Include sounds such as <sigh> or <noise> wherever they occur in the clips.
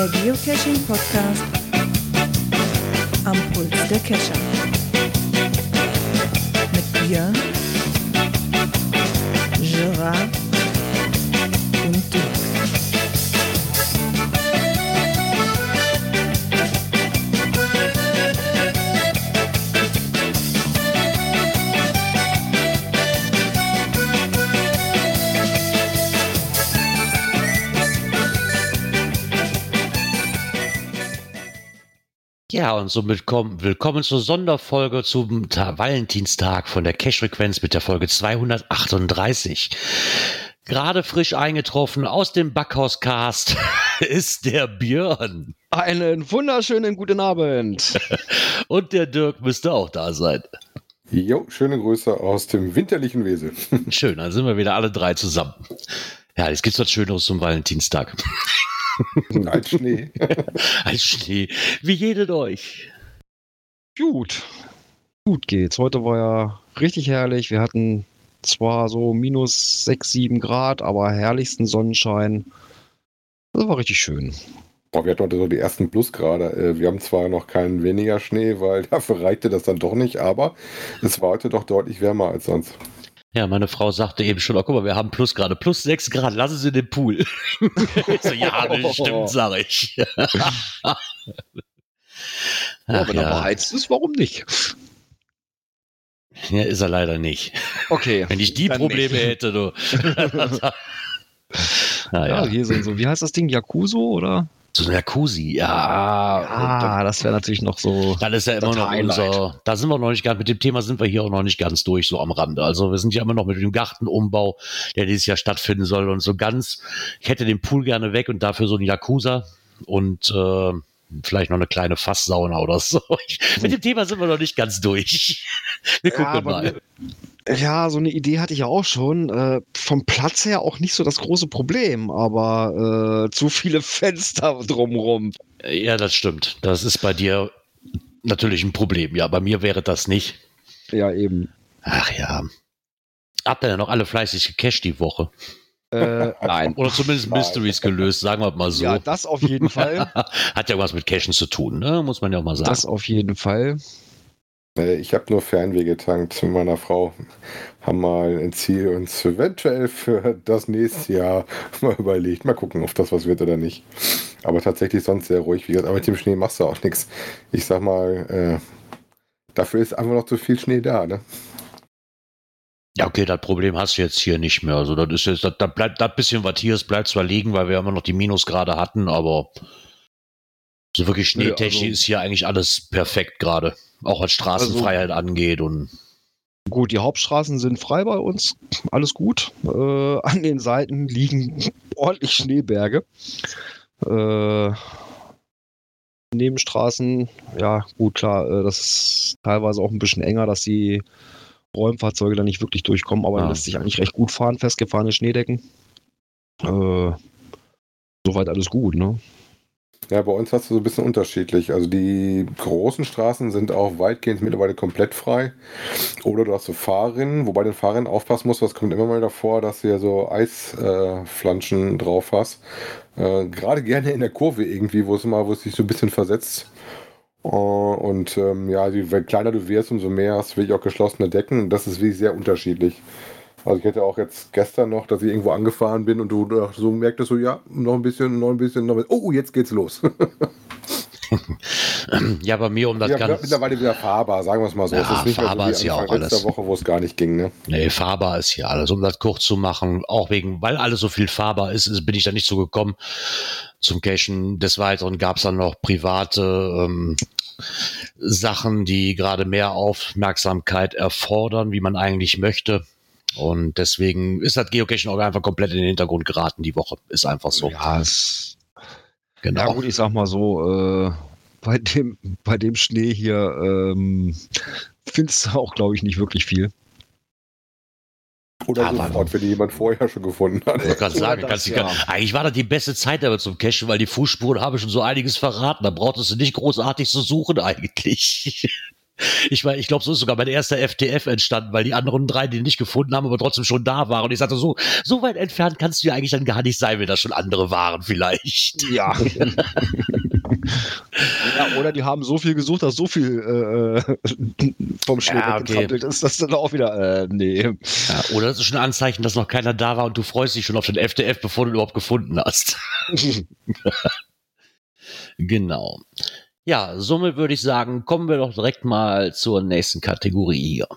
Der Geocaching Podcast am Puls der Cacher. Mit Björn, Gerard Ja, und somit kommen, willkommen zur Sonderfolge zum Ta Valentinstag von der Cash-Frequenz mit der Folge 238. Gerade frisch eingetroffen aus dem Backhauscast <laughs> ist der Björn. Einen wunderschönen guten Abend. <laughs> Und der Dirk müsste auch da sein. Jo, schöne Grüße aus dem winterlichen Wesel. Schön, dann sind wir wieder alle drei zusammen. Ja, jetzt gibt's was Schöneres zum Valentinstag. <laughs> Als Schnee. <laughs> Als Schnee. Wie jedet euch? Gut. Gut geht's. Heute war ja richtig herrlich. Wir hatten zwar so minus 6, 7 Grad, aber herrlichsten Sonnenschein. Das war richtig schön. Boah, wir hatten heute so die ersten Plusgrade. Äh, Wir haben zwar noch keinen weniger Schnee, weil <laughs> dafür reichte das dann doch nicht, aber es war heute doch deutlich wärmer als sonst. Ja, meine Frau sagte eben schon, oh, guck mal, wir haben plus gerade, plus sechs Grad, lassen Sie den Pool. <laughs> ich so, ja, <laughs> bestimmt, sag ich. Ja, Ach, wenn er ja. beheizt ist, warum nicht? ja, ist er leider nicht. Okay. Wenn ich die Probleme nicht. hätte, du. <laughs> Ja, naja, hier so, so, wie heißt das Ding? Yakuzo oder? So ein Jacuzzi, ja. Ah, das wäre natürlich noch so. Dann ist ja immer noch Highlight. unser, da sind wir noch nicht ganz, mit dem Thema sind wir hier auch noch nicht ganz durch, so am Rande. Also wir sind ja immer noch mit dem Gartenumbau, der dieses Jahr stattfinden soll und so ganz, ich hätte den Pool gerne weg und dafür so ein Jacuzza und äh, vielleicht noch eine kleine Fasssauna oder so. <laughs> Mit dem Thema sind wir noch nicht ganz durch. <laughs> Wir gucken aber mal. Ja, so eine Idee hatte ich ja auch schon. Äh, vom Platz her auch nicht so das große Problem, aber äh, zu viele <laughs> Fenster drumrum. Ja, das stimmt. Das ist bei dir natürlich ein Problem. Ja, bei mir wäre das nicht. Ja, eben. Ach ja. Habt ihr ja noch alle fleißig gecached die Woche? Äh, <laughs> nein. Oder zumindest Nein. Mysteries gelöst, sagen wir mal so. Ja, das auf jeden <laughs> Fall. Hat ja was mit Cashen zu tun, ne? muss man ja auch mal sagen. Das auf jeden Fall. Äh, Ich habe nur Fernweh getankt mit meiner Frau. Haben mal ein Ziel uns eventuell für das nächste Jahr <laughs> mal überlegt. Mal gucken, ob das was wird oder nicht. Aber tatsächlich sonst sehr ruhig. Wie gesagt, aber mit dem Schnee machst du auch nichts. Ich sag mal, äh, dafür ist einfach noch zu viel Schnee da. Ne? Ja, okay, das Problem hast du jetzt hier nicht mehr. Also, das ist jetzt, das bleibt, das bisschen, was hier ist, bleibt zwar liegen, weil wir immer noch die Minusgrade hatten, aber so wirklich schneetechnisch also- ist hier eigentlich alles perfekt gerade. Auch was Straßenfreiheit angeht und Gut, die Hauptstraßen sind frei bei uns. Alles gut. Äh, an den Seiten liegen ordentlich Schneeberge. Äh, Nebenstraßen, ja, gut, klar, äh, das ist teilweise auch ein bisschen enger, dass die Räumfahrzeuge da nicht wirklich durchkommen, aber Ah. lässt sich eigentlich recht gut fahren, festgefahrene Schneedecken. Äh, soweit alles gut, ne? Ja, bei uns hast du so ein bisschen unterschiedlich. Also die großen Straßen sind auch weitgehend mittlerweile komplett frei. Oder du hast so Fahrrinnen, wobei den Fahrrinnen aufpassen musst, was kommt immer mal davor, dass du ja so Eisflanschen äh, drauf hast. Äh, Gerade gerne in der Kurve irgendwie, wo es immer, wo es sich so ein bisschen versetzt. Äh, und ähm, ja, je kleiner du wirst, umso mehr hast du wirklich auch geschlossene Decken. Und das ist wirklich sehr unterschiedlich. Also ich hätte auch jetzt gestern noch, dass ich irgendwo angefahren bin und du so merktest, so ja, noch ein bisschen, noch ein bisschen, noch ein bisschen. Oh, jetzt geht's los. <laughs> ja, bei mir um das ja, Ganze. mittlerweile wieder fahrbar, sagen wir es mal so. Ja, ist nicht fahrbar ist so wie ja auch alles. Woche, wo es gar nicht ging, ne? Nee, fahrbar ist hier alles. Um das kurz zu machen, auch wegen, weil alles so viel fahrbar ist, ist bin ich da nicht so gekommen zum Cashen. Des Weiteren gab es dann noch private ähm, Sachen, die gerade mehr Aufmerksamkeit erfordern, wie man eigentlich möchte. Und deswegen ist das Geocaching auch einfach komplett in den Hintergrund geraten die Woche. Ist einfach so. Ja, es, genau. ja gut, ich sag mal so, äh, bei, dem, bei dem Schnee hier ähm, findest du auch, glaube ich, nicht wirklich viel. Oder Aber- sofort, wenn die jemand vorher schon gefunden hat. Ich gerade sagen, das, kannst du- ja. eigentlich war das die beste Zeit aber zum Cachen, weil die Fußspuren habe schon so einiges verraten. Da brauchtest du nicht großartig zu suchen eigentlich. <laughs> Ich, mein, ich glaube, so ist sogar mein erster FTF entstanden, weil die anderen drei den nicht gefunden haben, aber trotzdem schon da waren. Und ich sagte, so, so weit entfernt kannst du ja eigentlich dann gar nicht sein, wenn das schon andere waren, vielleicht. Ja. <laughs> ja, oder die haben so viel gesucht, dass so viel äh, vom Schnee Ja, okay. weggetrampelt ist, dass dann auch wieder, äh, nee. Ja, oder das ist schon ein Anzeichen, dass noch keiner da war und du freust dich schon auf den FTF, bevor du ihn überhaupt gefunden hast. <laughs> Genau. Ja, somit würde ich sagen, kommen wir doch direkt mal zur nächsten Kategorie hier.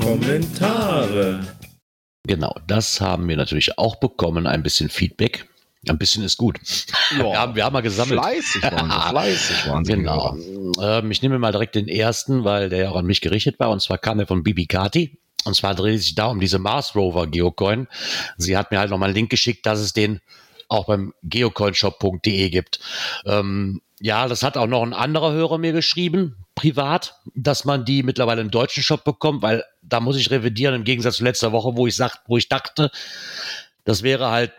Kommentare. Genau, das haben wir natürlich auch bekommen, ein bisschen Feedback. Ein bisschen ist gut. Wir haben, wir haben mal gesammelt. Fleißig waren sie, fleißig waren sie. Genau. Ähm, ich nehme mal direkt den ersten, weil der ja auch an mich gerichtet war. Und zwar kam er von Bibi Kati. Und zwar dreht es sich da um diese Mars Rover Geocoin. Sie hat mir halt nochmal einen Link geschickt, dass es den auch beim geocoinshop.de gibt. Ähm, ja, das hat auch noch ein anderer Hörer mir geschrieben, privat, dass man die mittlerweile im deutschen Shop bekommt, weil da muss ich revidieren im Gegensatz zu letzter Woche, wo ich sagt, wo ich dachte, das wäre halt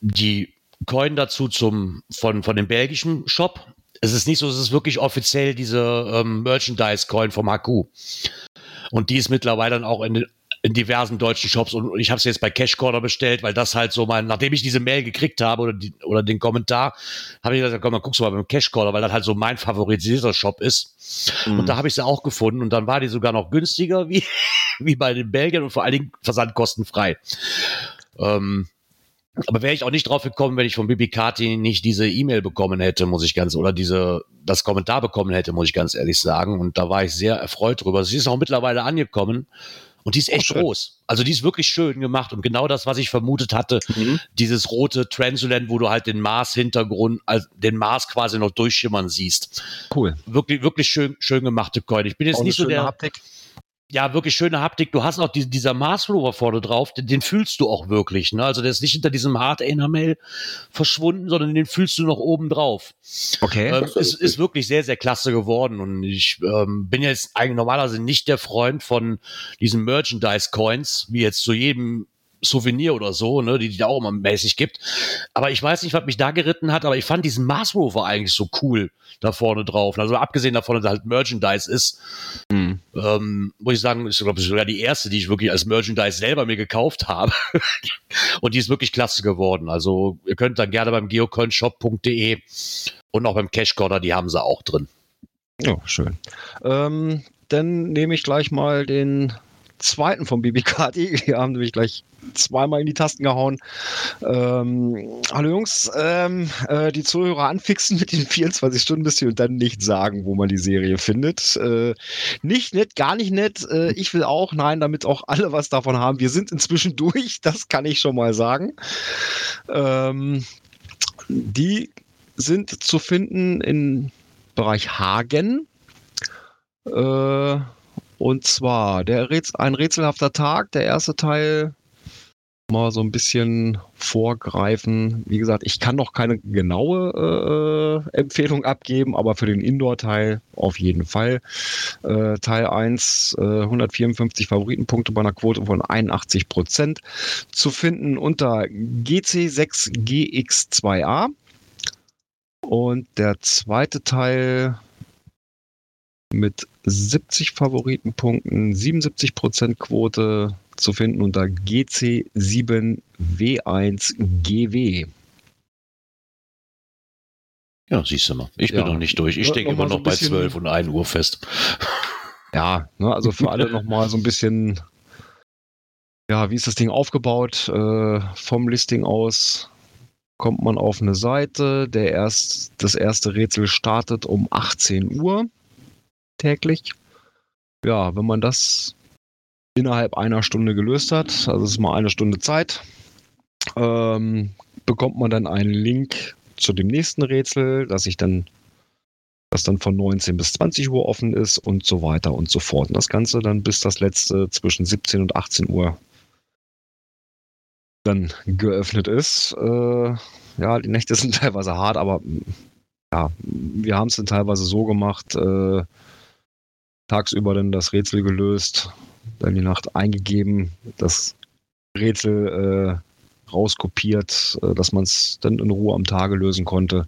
die Coin dazu zum von von dem belgischen Shop. Es ist nicht so, es ist wirklich offiziell diese ähm, Merchandise-Coin vom HQ. Und die ist mittlerweile dann auch in, den- in diversen deutschen Shops und ich habe es jetzt bei Cash Corner bestellt, weil das halt so mein, nachdem ich diese Mail gekriegt habe oder, die, oder den Kommentar, habe ich gesagt, komm, dann guckst du mal beim Cash Corner, weil das halt so mein favorisierter Shop ist. Und da habe ich sie auch gefunden und dann war die sogar noch günstiger <laughs> wie, wie bei den Belgiern und vor allen Dingen versandkostenfrei. Ähm, aber wäre ich auch nicht drauf gekommen, wenn ich von Bibi Kati nicht diese E-Mail bekommen hätte, muss ich ganz, oder diese, das Kommentar bekommen hätte, muss ich ganz ehrlich sagen. Und da war ich sehr erfreut drüber. Sie ist auch mittlerweile angekommen und die ist echt schön. groß. Also die ist wirklich schön gemacht und genau das, was ich vermutet hatte, Mhm. dieses rote Transulent, wo du halt den Mars-Hintergrund, also den Mars quasi noch durchschimmern siehst. Cool. Wirklich, wirklich schön, schön gemachte Coin. Ich bin jetzt Auch nicht so der, Haptik. Ja, wirklich schöne Haptik. Du hast auch die, dieser Mars Rover vorne drauf, den, den fühlst du auch wirklich. Ne? Also der ist nicht hinter diesem Hard Enamel verschwunden, sondern den fühlst du noch oben drauf. Okay. Ähm, Das ist ist, ist wirklich sehr, sehr klasse geworden. Und ich ähm, bin jetzt eigentlich normalerweise nicht der Freund von diesen Merchandise-Coins, wie jetzt zu jedem Souvenir oder so, ne, die die da auch immer mäßig gibt. Aber ich weiß nicht, was mich da geritten hat, aber ich fand diesen Mars Rover eigentlich so cool da vorne drauf. Also abgesehen davon, dass halt Merchandise ist, Mhm. ähm, muss ich sagen, ist, glaube ich, sogar die erste, die ich wirklich als Merchandise selber mir gekauft habe. <laughs> und die ist wirklich klasse geworden. Also ihr könnt dann gerne beim geocoinshop.de und auch beim Cash Corner, die haben sie auch drin. Ja, schön. Ähm, dann nehme ich gleich mal den zweiten vom BBKD. <laughs> Wir haben nämlich gleich zweimal in die Tasten gehauen. Ähm, hallo Jungs, ähm, äh, die Zuhörer anfixen mit den 24 Stunden bis und dann nicht sagen, wo man die Serie findet. Äh, nicht nett, gar nicht nett. Äh, ich will auch, nein, damit auch alle was davon haben. Wir sind inzwischen durch, <laughs> das kann ich schon mal sagen. Ähm, die sind zu finden im Bereich Hagen. Äh, und zwar der Rätsel, ein rätselhafter Tag, der erste Teil. Mal so ein bisschen vorgreifen. Wie gesagt, ich kann noch keine genaue äh, Empfehlung abgeben, aber für den Indoor-Teil auf jeden Fall. Äh, Teil 1, äh, 154 Favoritenpunkte bei einer Quote von 81 Prozent. Zu finden unter GC6GX2A. Und der zweite Teil mit 70 Favoritenpunkten, 77% Quote zu finden unter GC7W1GW. Ja, siehst du mal. Ich Ja. bin noch nicht durch. Ich Ja, stecke immer so noch ein bei bisschen- 12 und 1 Uhr fest. Ja, ne, also für alle nochmal so ein bisschen, ja, wie ist das Ding aufgebaut? Äh, vom Listing aus kommt man auf eine Seite, der erst, das erste Rätsel startet um 18 Uhr täglich. Ja, wenn man das innerhalb einer Stunde gelöst hat, also es ist mal eine Stunde Zeit, ähm, bekommt man dann einen Link zu dem nächsten Rätsel, das sich dann das dann von 19 bis 20 Uhr offen ist und so weiter und so fort. Und das Ganze dann bis das letzte zwischen 17 und 18 Uhr dann geöffnet ist. Äh, ja, die Nächte <laughs> sind teilweise hart, aber ja, wir haben es dann teilweise so gemacht, äh, tagsüber dann das Rätsel gelöst, dann die Nacht eingegeben, das Rätsel äh, rauskopiert, äh, dass man es dann in Ruhe am Tage lösen konnte.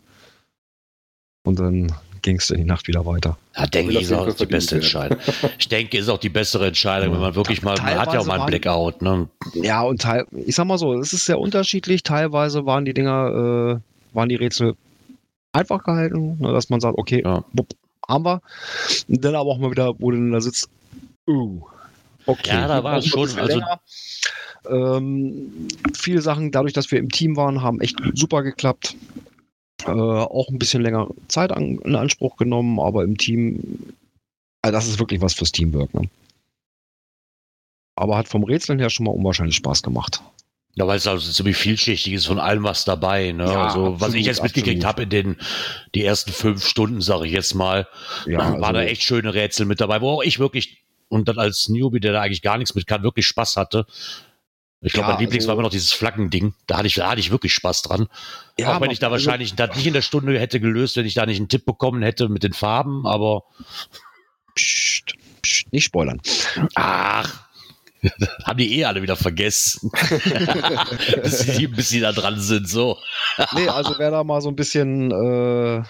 Und dann ging es in die Nacht wieder weiter. Ja, denke ich, ist auch die beste Entscheidung. Ich denke, ist auch die bessere Entscheidung, wenn man wirklich mal, man hat ja auch mal einen Blackout, ne? Ja, und teil, ich sag mal so, es ist sehr unterschiedlich. Teilweise waren die Dinger, äh, waren die Rätsel einfach gehalten, ne, dass man sagt, okay, Ja. bupp, haben wir. Und dann aber auch mal wieder, wo du dann da sitzt, uh, okay. Ja, da war es schon, also- ähm, viele Sachen, dadurch, dass wir im Team waren, haben echt super geklappt. Äh, auch ein bisschen länger Zeit an, in Anspruch genommen, aber im Team, also das ist wirklich was fürs Teamwork. Ne? Aber hat vom Rätseln her schon mal unwahrscheinlich Spaß gemacht. Ja, weil es also ziemlich vielschichtig ist, von allem was dabei. Ne? Ja, also, was absolut, ich jetzt mitgekriegt habe in den die ersten fünf Stunden, sage ich jetzt mal, Ja, <clears throat> waren da also- echt schöne Rätsel mit dabei, wo auch ich wirklich, und dann als Newbie, der da eigentlich gar nichts mit kann, wirklich Spaß hatte. Ich glaube, Ja, mein Lieblings also- war immer noch dieses Flaggending. Da hatte ich, da hatte ich wirklich Spaß dran. Ja, auch wenn ich da also- wahrscheinlich das nicht in der Stunde hätte gelöst, wenn ich da nicht einen Tipp bekommen hätte mit den Farben, aber Psst, psst, nicht spoilern. ach, <laughs> haben die eh alle wieder vergessen. <laughs> bis, die, bis die da dran sind, so. Nee, also wer da mal so ein bisschen, äh,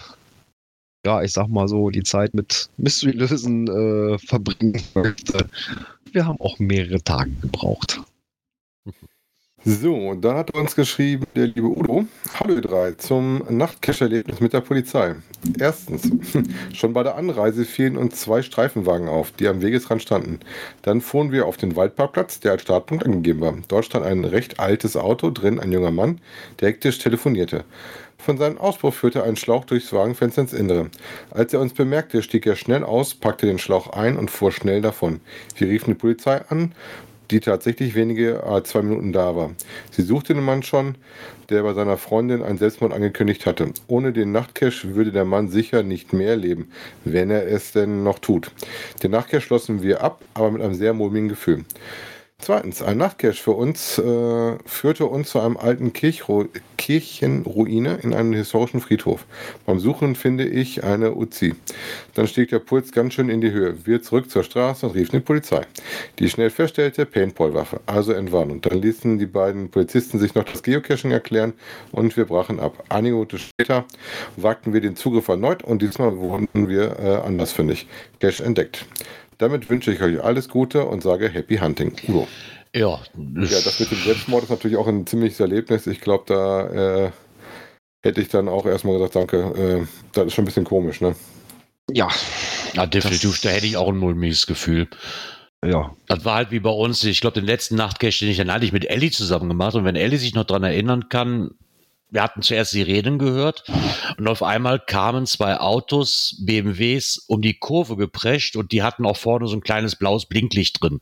ja, ich sag mal so, die Zeit mit Mystery lösen äh, verbringen möchte. Wir haben auch mehrere Tage gebraucht. So, dann hat uns geschrieben der liebe Udo, Hallo ihr drei, zum Nachtcash-Erlebnis mit der Polizei. Erstens, <laughs> schon bei der Anreise fielen uns zwei Streifenwagen auf, die am Wegesrand standen. Dann fuhren wir auf den Waldparkplatz, der als Startpunkt angegeben war. Dort stand ein recht altes Auto, drin ein junger Mann, der hektisch telefonierte. Von seinem Auspuff führte ein Schlauch durchs Wagenfenster ins Innere. Als er uns bemerkte, stieg er schnell aus, packte den Schlauch ein und fuhr schnell davon. Wir riefen die Polizei an, die tatsächlich wenige als zwei Minuten da war. Sie suchte den Mann schon, der bei seiner Freundin einen Selbstmord angekündigt hatte. Ohne den Nachtcash würde der Mann sicher nicht mehr leben, wenn er es denn noch tut. Den Nachtcash schlossen wir ab, aber mit einem sehr mulmigen Gefühl. Zweitens, ein Nachtcash für uns äh, führte uns zu einem alten Kirchru Kirchenruine in einem historischen Friedhof. Beim Suchen finde ich eine Uzi. Dann stieg der Puls ganz schön in die Höhe. Wir zurück zur Straße und riefen die Polizei. Die schnell feststellte, Paintballwaffe, also Entwarnung. Dann ließen die beiden Polizisten sich noch das Geocaching erklären und wir brachen ab. Einige Minuten später wagten wir den Zugriff erneut und diesmal wurden wir äh, andersfindig. Cache entdeckt. Damit wünsche ich euch alles Gute und sage Happy Hunting. Udo. Ja, Ja, das mit dem Selbstmord ist natürlich auch ein ziemliches Erlebnis. Ich glaube, da äh, hätte ich dann auch erstmal gesagt, danke. Äh, das ist schon ein bisschen komisch, ne? Ja, ja definitiv, da hätte ich auch ein mulmiges Gefühl. ja. Das war halt wie bei uns, ich glaube, den letzten Nachtcash, den ich dann eigentlich mit Ellie zusammen gemacht und wenn Ellie sich noch dran erinnern kann, wir hatten zuerst die Reden gehört und auf einmal kamen zwei Autos, BMWs, um die Kurve geprescht und die hatten auch vorne so ein kleines blaues Blinklicht drin.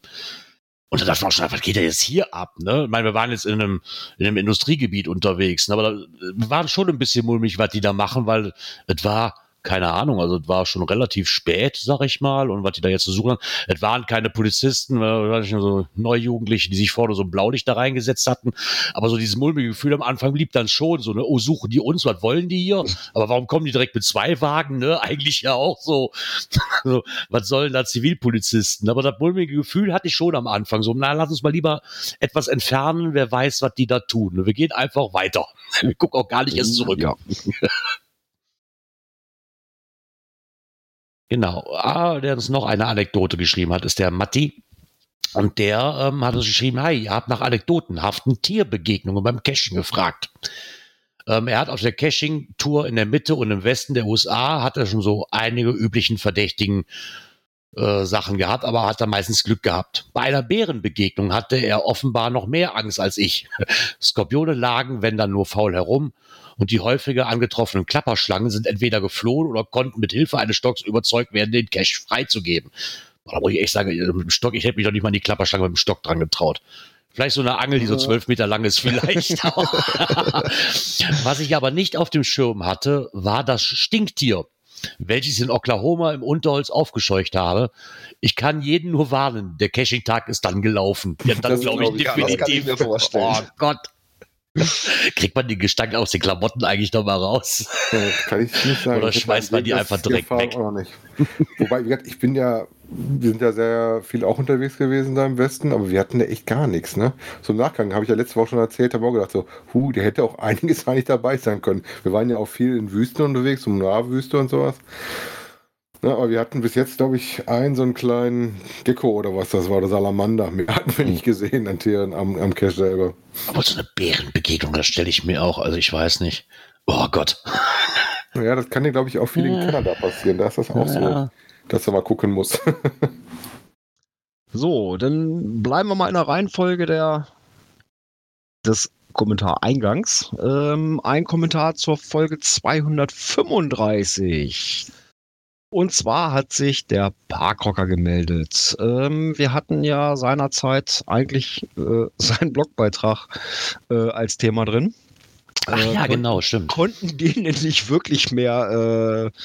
Und da dachte man schon, was geht denn jetzt hier ab? Ne? Ich meine, wir waren jetzt in einem, in einem Industriegebiet unterwegs, ne? aber da, wir waren schon ein bisschen mulmig, was die da machen, weil es war, keine Ahnung, also es war schon relativ spät, sag ich mal, und was die da jetzt zu suchen haben. Es waren keine Polizisten, äh, so Neujugendliche, die sich vorne so ein Blaulicht da reingesetzt hatten. Aber so dieses mulmige Gefühl am Anfang blieb dann schon so, ne, oh, suchen die uns, was wollen die hier? Aber warum kommen die direkt mit zwei Wagen, ne? <laughs> Eigentlich ja auch so, <laughs> so was sollen da Zivilpolizisten? Aber das mulmige Gefühl hatte ich schon am Anfang, so, na, lass uns mal lieber etwas entfernen, wer weiß, was die da tun. Wir gehen einfach weiter. <laughs> Wir gucken auch gar nicht erst zurück. Ja. Genau. Ah, der uns noch eine Anekdote geschrieben hat, ist der Matti. Und der ähm, hat uns geschrieben, hi, ihr habt nach anekdotenhaften Tierbegegnungen beim Caching gefragt. Ähm, er hat auf der Caching-Tour in der Mitte und im Westen der USA hat er schon so einige üblichen verdächtigen äh, Sachen gehabt, aber hat da meistens Glück gehabt. Bei einer Bärenbegegnung hatte er offenbar noch mehr Angst als ich. <laughs> Skorpione lagen, wenn dann nur faul herum und die häufiger angetroffenen Klapperschlangen sind entweder geflohen oder konnten mit Hilfe eines Stocks überzeugt werden, den Cache freizugeben. Da muss ich echt sagen, mit dem Stock, ich hätte mich doch nicht mal an die Klapperschlange mit dem Stock dran getraut. Vielleicht so eine Angel, die so zwölf Meter lang ist, vielleicht. <laughs> <laughs> Was ich aber nicht auf dem Schirm hatte, war das Stinktier, welches ich in Oklahoma im Unterholz aufgescheucht habe. Ich kann jeden nur warnen, der Caching-Tag ist dann gelaufen. Ja, dann glaube ich glaub ich, ja, das definitiv. kann ich mir vorstellen. Oh Gott. Kriegt man den Gestank aus den Klamotten eigentlich noch mal raus? Äh, Kann ich nicht sagen. Oder schmeißt man die einfach direkt Erfahrung weg? Wobei, wie gesagt, ich bin ja wir sind ja sehr viel auch unterwegs gewesen da im Westen, aber wir hatten da echt gar nichts, ne? So im Nachgang habe ich ja letzte Woche schon erzählt, habe auch gedacht so, hu, der hätte auch <laughs> einiges eigentlich dabei sein können. Wir waren ja auch viel in Wüsten unterwegs, um Wüste und sowas. Ja, aber wir hatten bis jetzt, glaube ich, einen so einen kleinen Gecko oder was das war, der Salamander. Mehr hatten wir nicht gesehen an Tieren am, am Cache selber. Aber so eine Bärenbegegnung, das stelle ich mir auch, also ich weiß nicht. Oh Gott. <laughs> Ja, das kann dir, glaube ich, auch viel in Kanada passieren. Da ist das auch Ja. so, dass du mal gucken musst. So, dann bleiben wir mal in der Reihenfolge der, des Kommentareingangs. Ähm, ein Kommentar zur Folge 235. Und zwar hat sich der Parkrocker gemeldet. Ähm, wir hatten ja seinerzeit eigentlich äh, <laughs> seinen Blogbeitrag äh, als Thema drin. Ach Äh, ja, genau, stimmt. konnten den nicht wirklich mehr äh,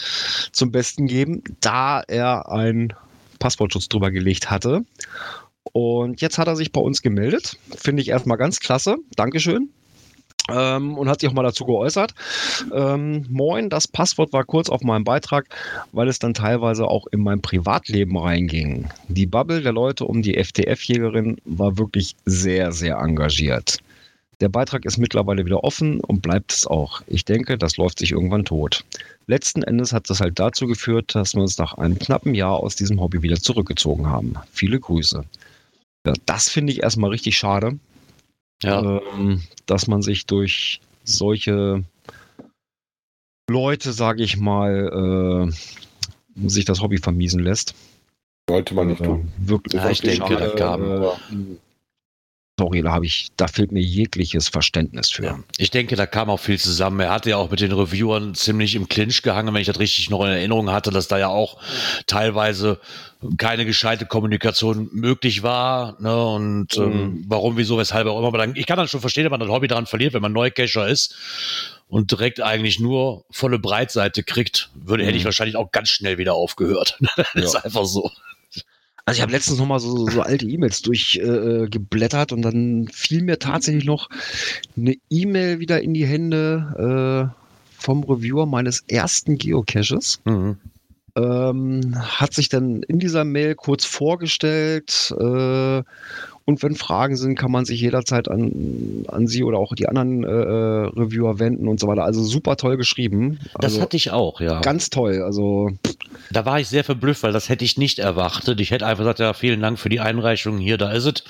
zum Besten geben, da er einen Passwortschutz drüber gelegt hatte. Und jetzt hat er sich bei uns gemeldet. Finde ich erstmal ganz klasse. Dankeschön. Ähm, und hat sich auch mal dazu geäußert. Ähm, moin, das Passwort war kurz auf meinem Beitrag, weil es dann teilweise auch in mein Privatleben reinging. Die Bubble der Leute um die FTF-Jägerin war wirklich sehr, sehr engagiert. Der Beitrag ist mittlerweile wieder offen und bleibt es auch. Ich denke, das läuft sich irgendwann tot. Letzten Endes hat das halt dazu geführt, dass wir uns nach einem knappen Jahr aus diesem Hobby wieder zurückgezogen haben. Viele Grüße. Ja, das finde ich erstmal richtig schade, Ja, ähm, dass man sich durch solche Leute, sage ich mal, äh, sich das Hobby vermiesen lässt. Sollte man nicht Äh, tun. wirklich, Ja, ich denke, da kam- Äh, sorry, da habe ich, da fehlt mir jegliches Verständnis für. Ja. Ich denke, da kam auch viel zusammen. Er hatte ja auch mit den Reviewern ziemlich im Clinch gehangen, wenn ich das richtig noch in Erinnerung hatte, dass da ja auch teilweise keine gescheite Kommunikation möglich war. Ne? Und ähm, warum, wieso, weshalb auch immer. Aber dann, ich kann dann schon verstehen, wenn man das Hobby daran verliert, wenn man Neucacher ist und direkt eigentlich nur volle Breitseite kriegt, würde, hätte ich Mhm. wahrscheinlich auch ganz schnell wieder aufgehört. <laughs> das ist einfach so. Also ich habe letztens noch mal so, so alte E-Mails durchgeblättert äh, geblättert und dann fiel mir tatsächlich noch eine E-Mail wieder in die Hände äh, vom Reviewer meines ersten Geocaches. Mhm. Ähm, hat sich dann in dieser Mail kurz vorgestellt äh, und wenn Fragen sind, kann man sich jederzeit an, an Sie oder auch die anderen äh, äh, Reviewer wenden und so weiter. Also super toll geschrieben. Das also, hatte ich auch, ja. ganz toll. Also Da war ich sehr verblüfft, weil das hätte ich nicht erwartet. Ich hätte einfach gesagt, ja, vielen Dank für die Einreichung. Hier, da ist es.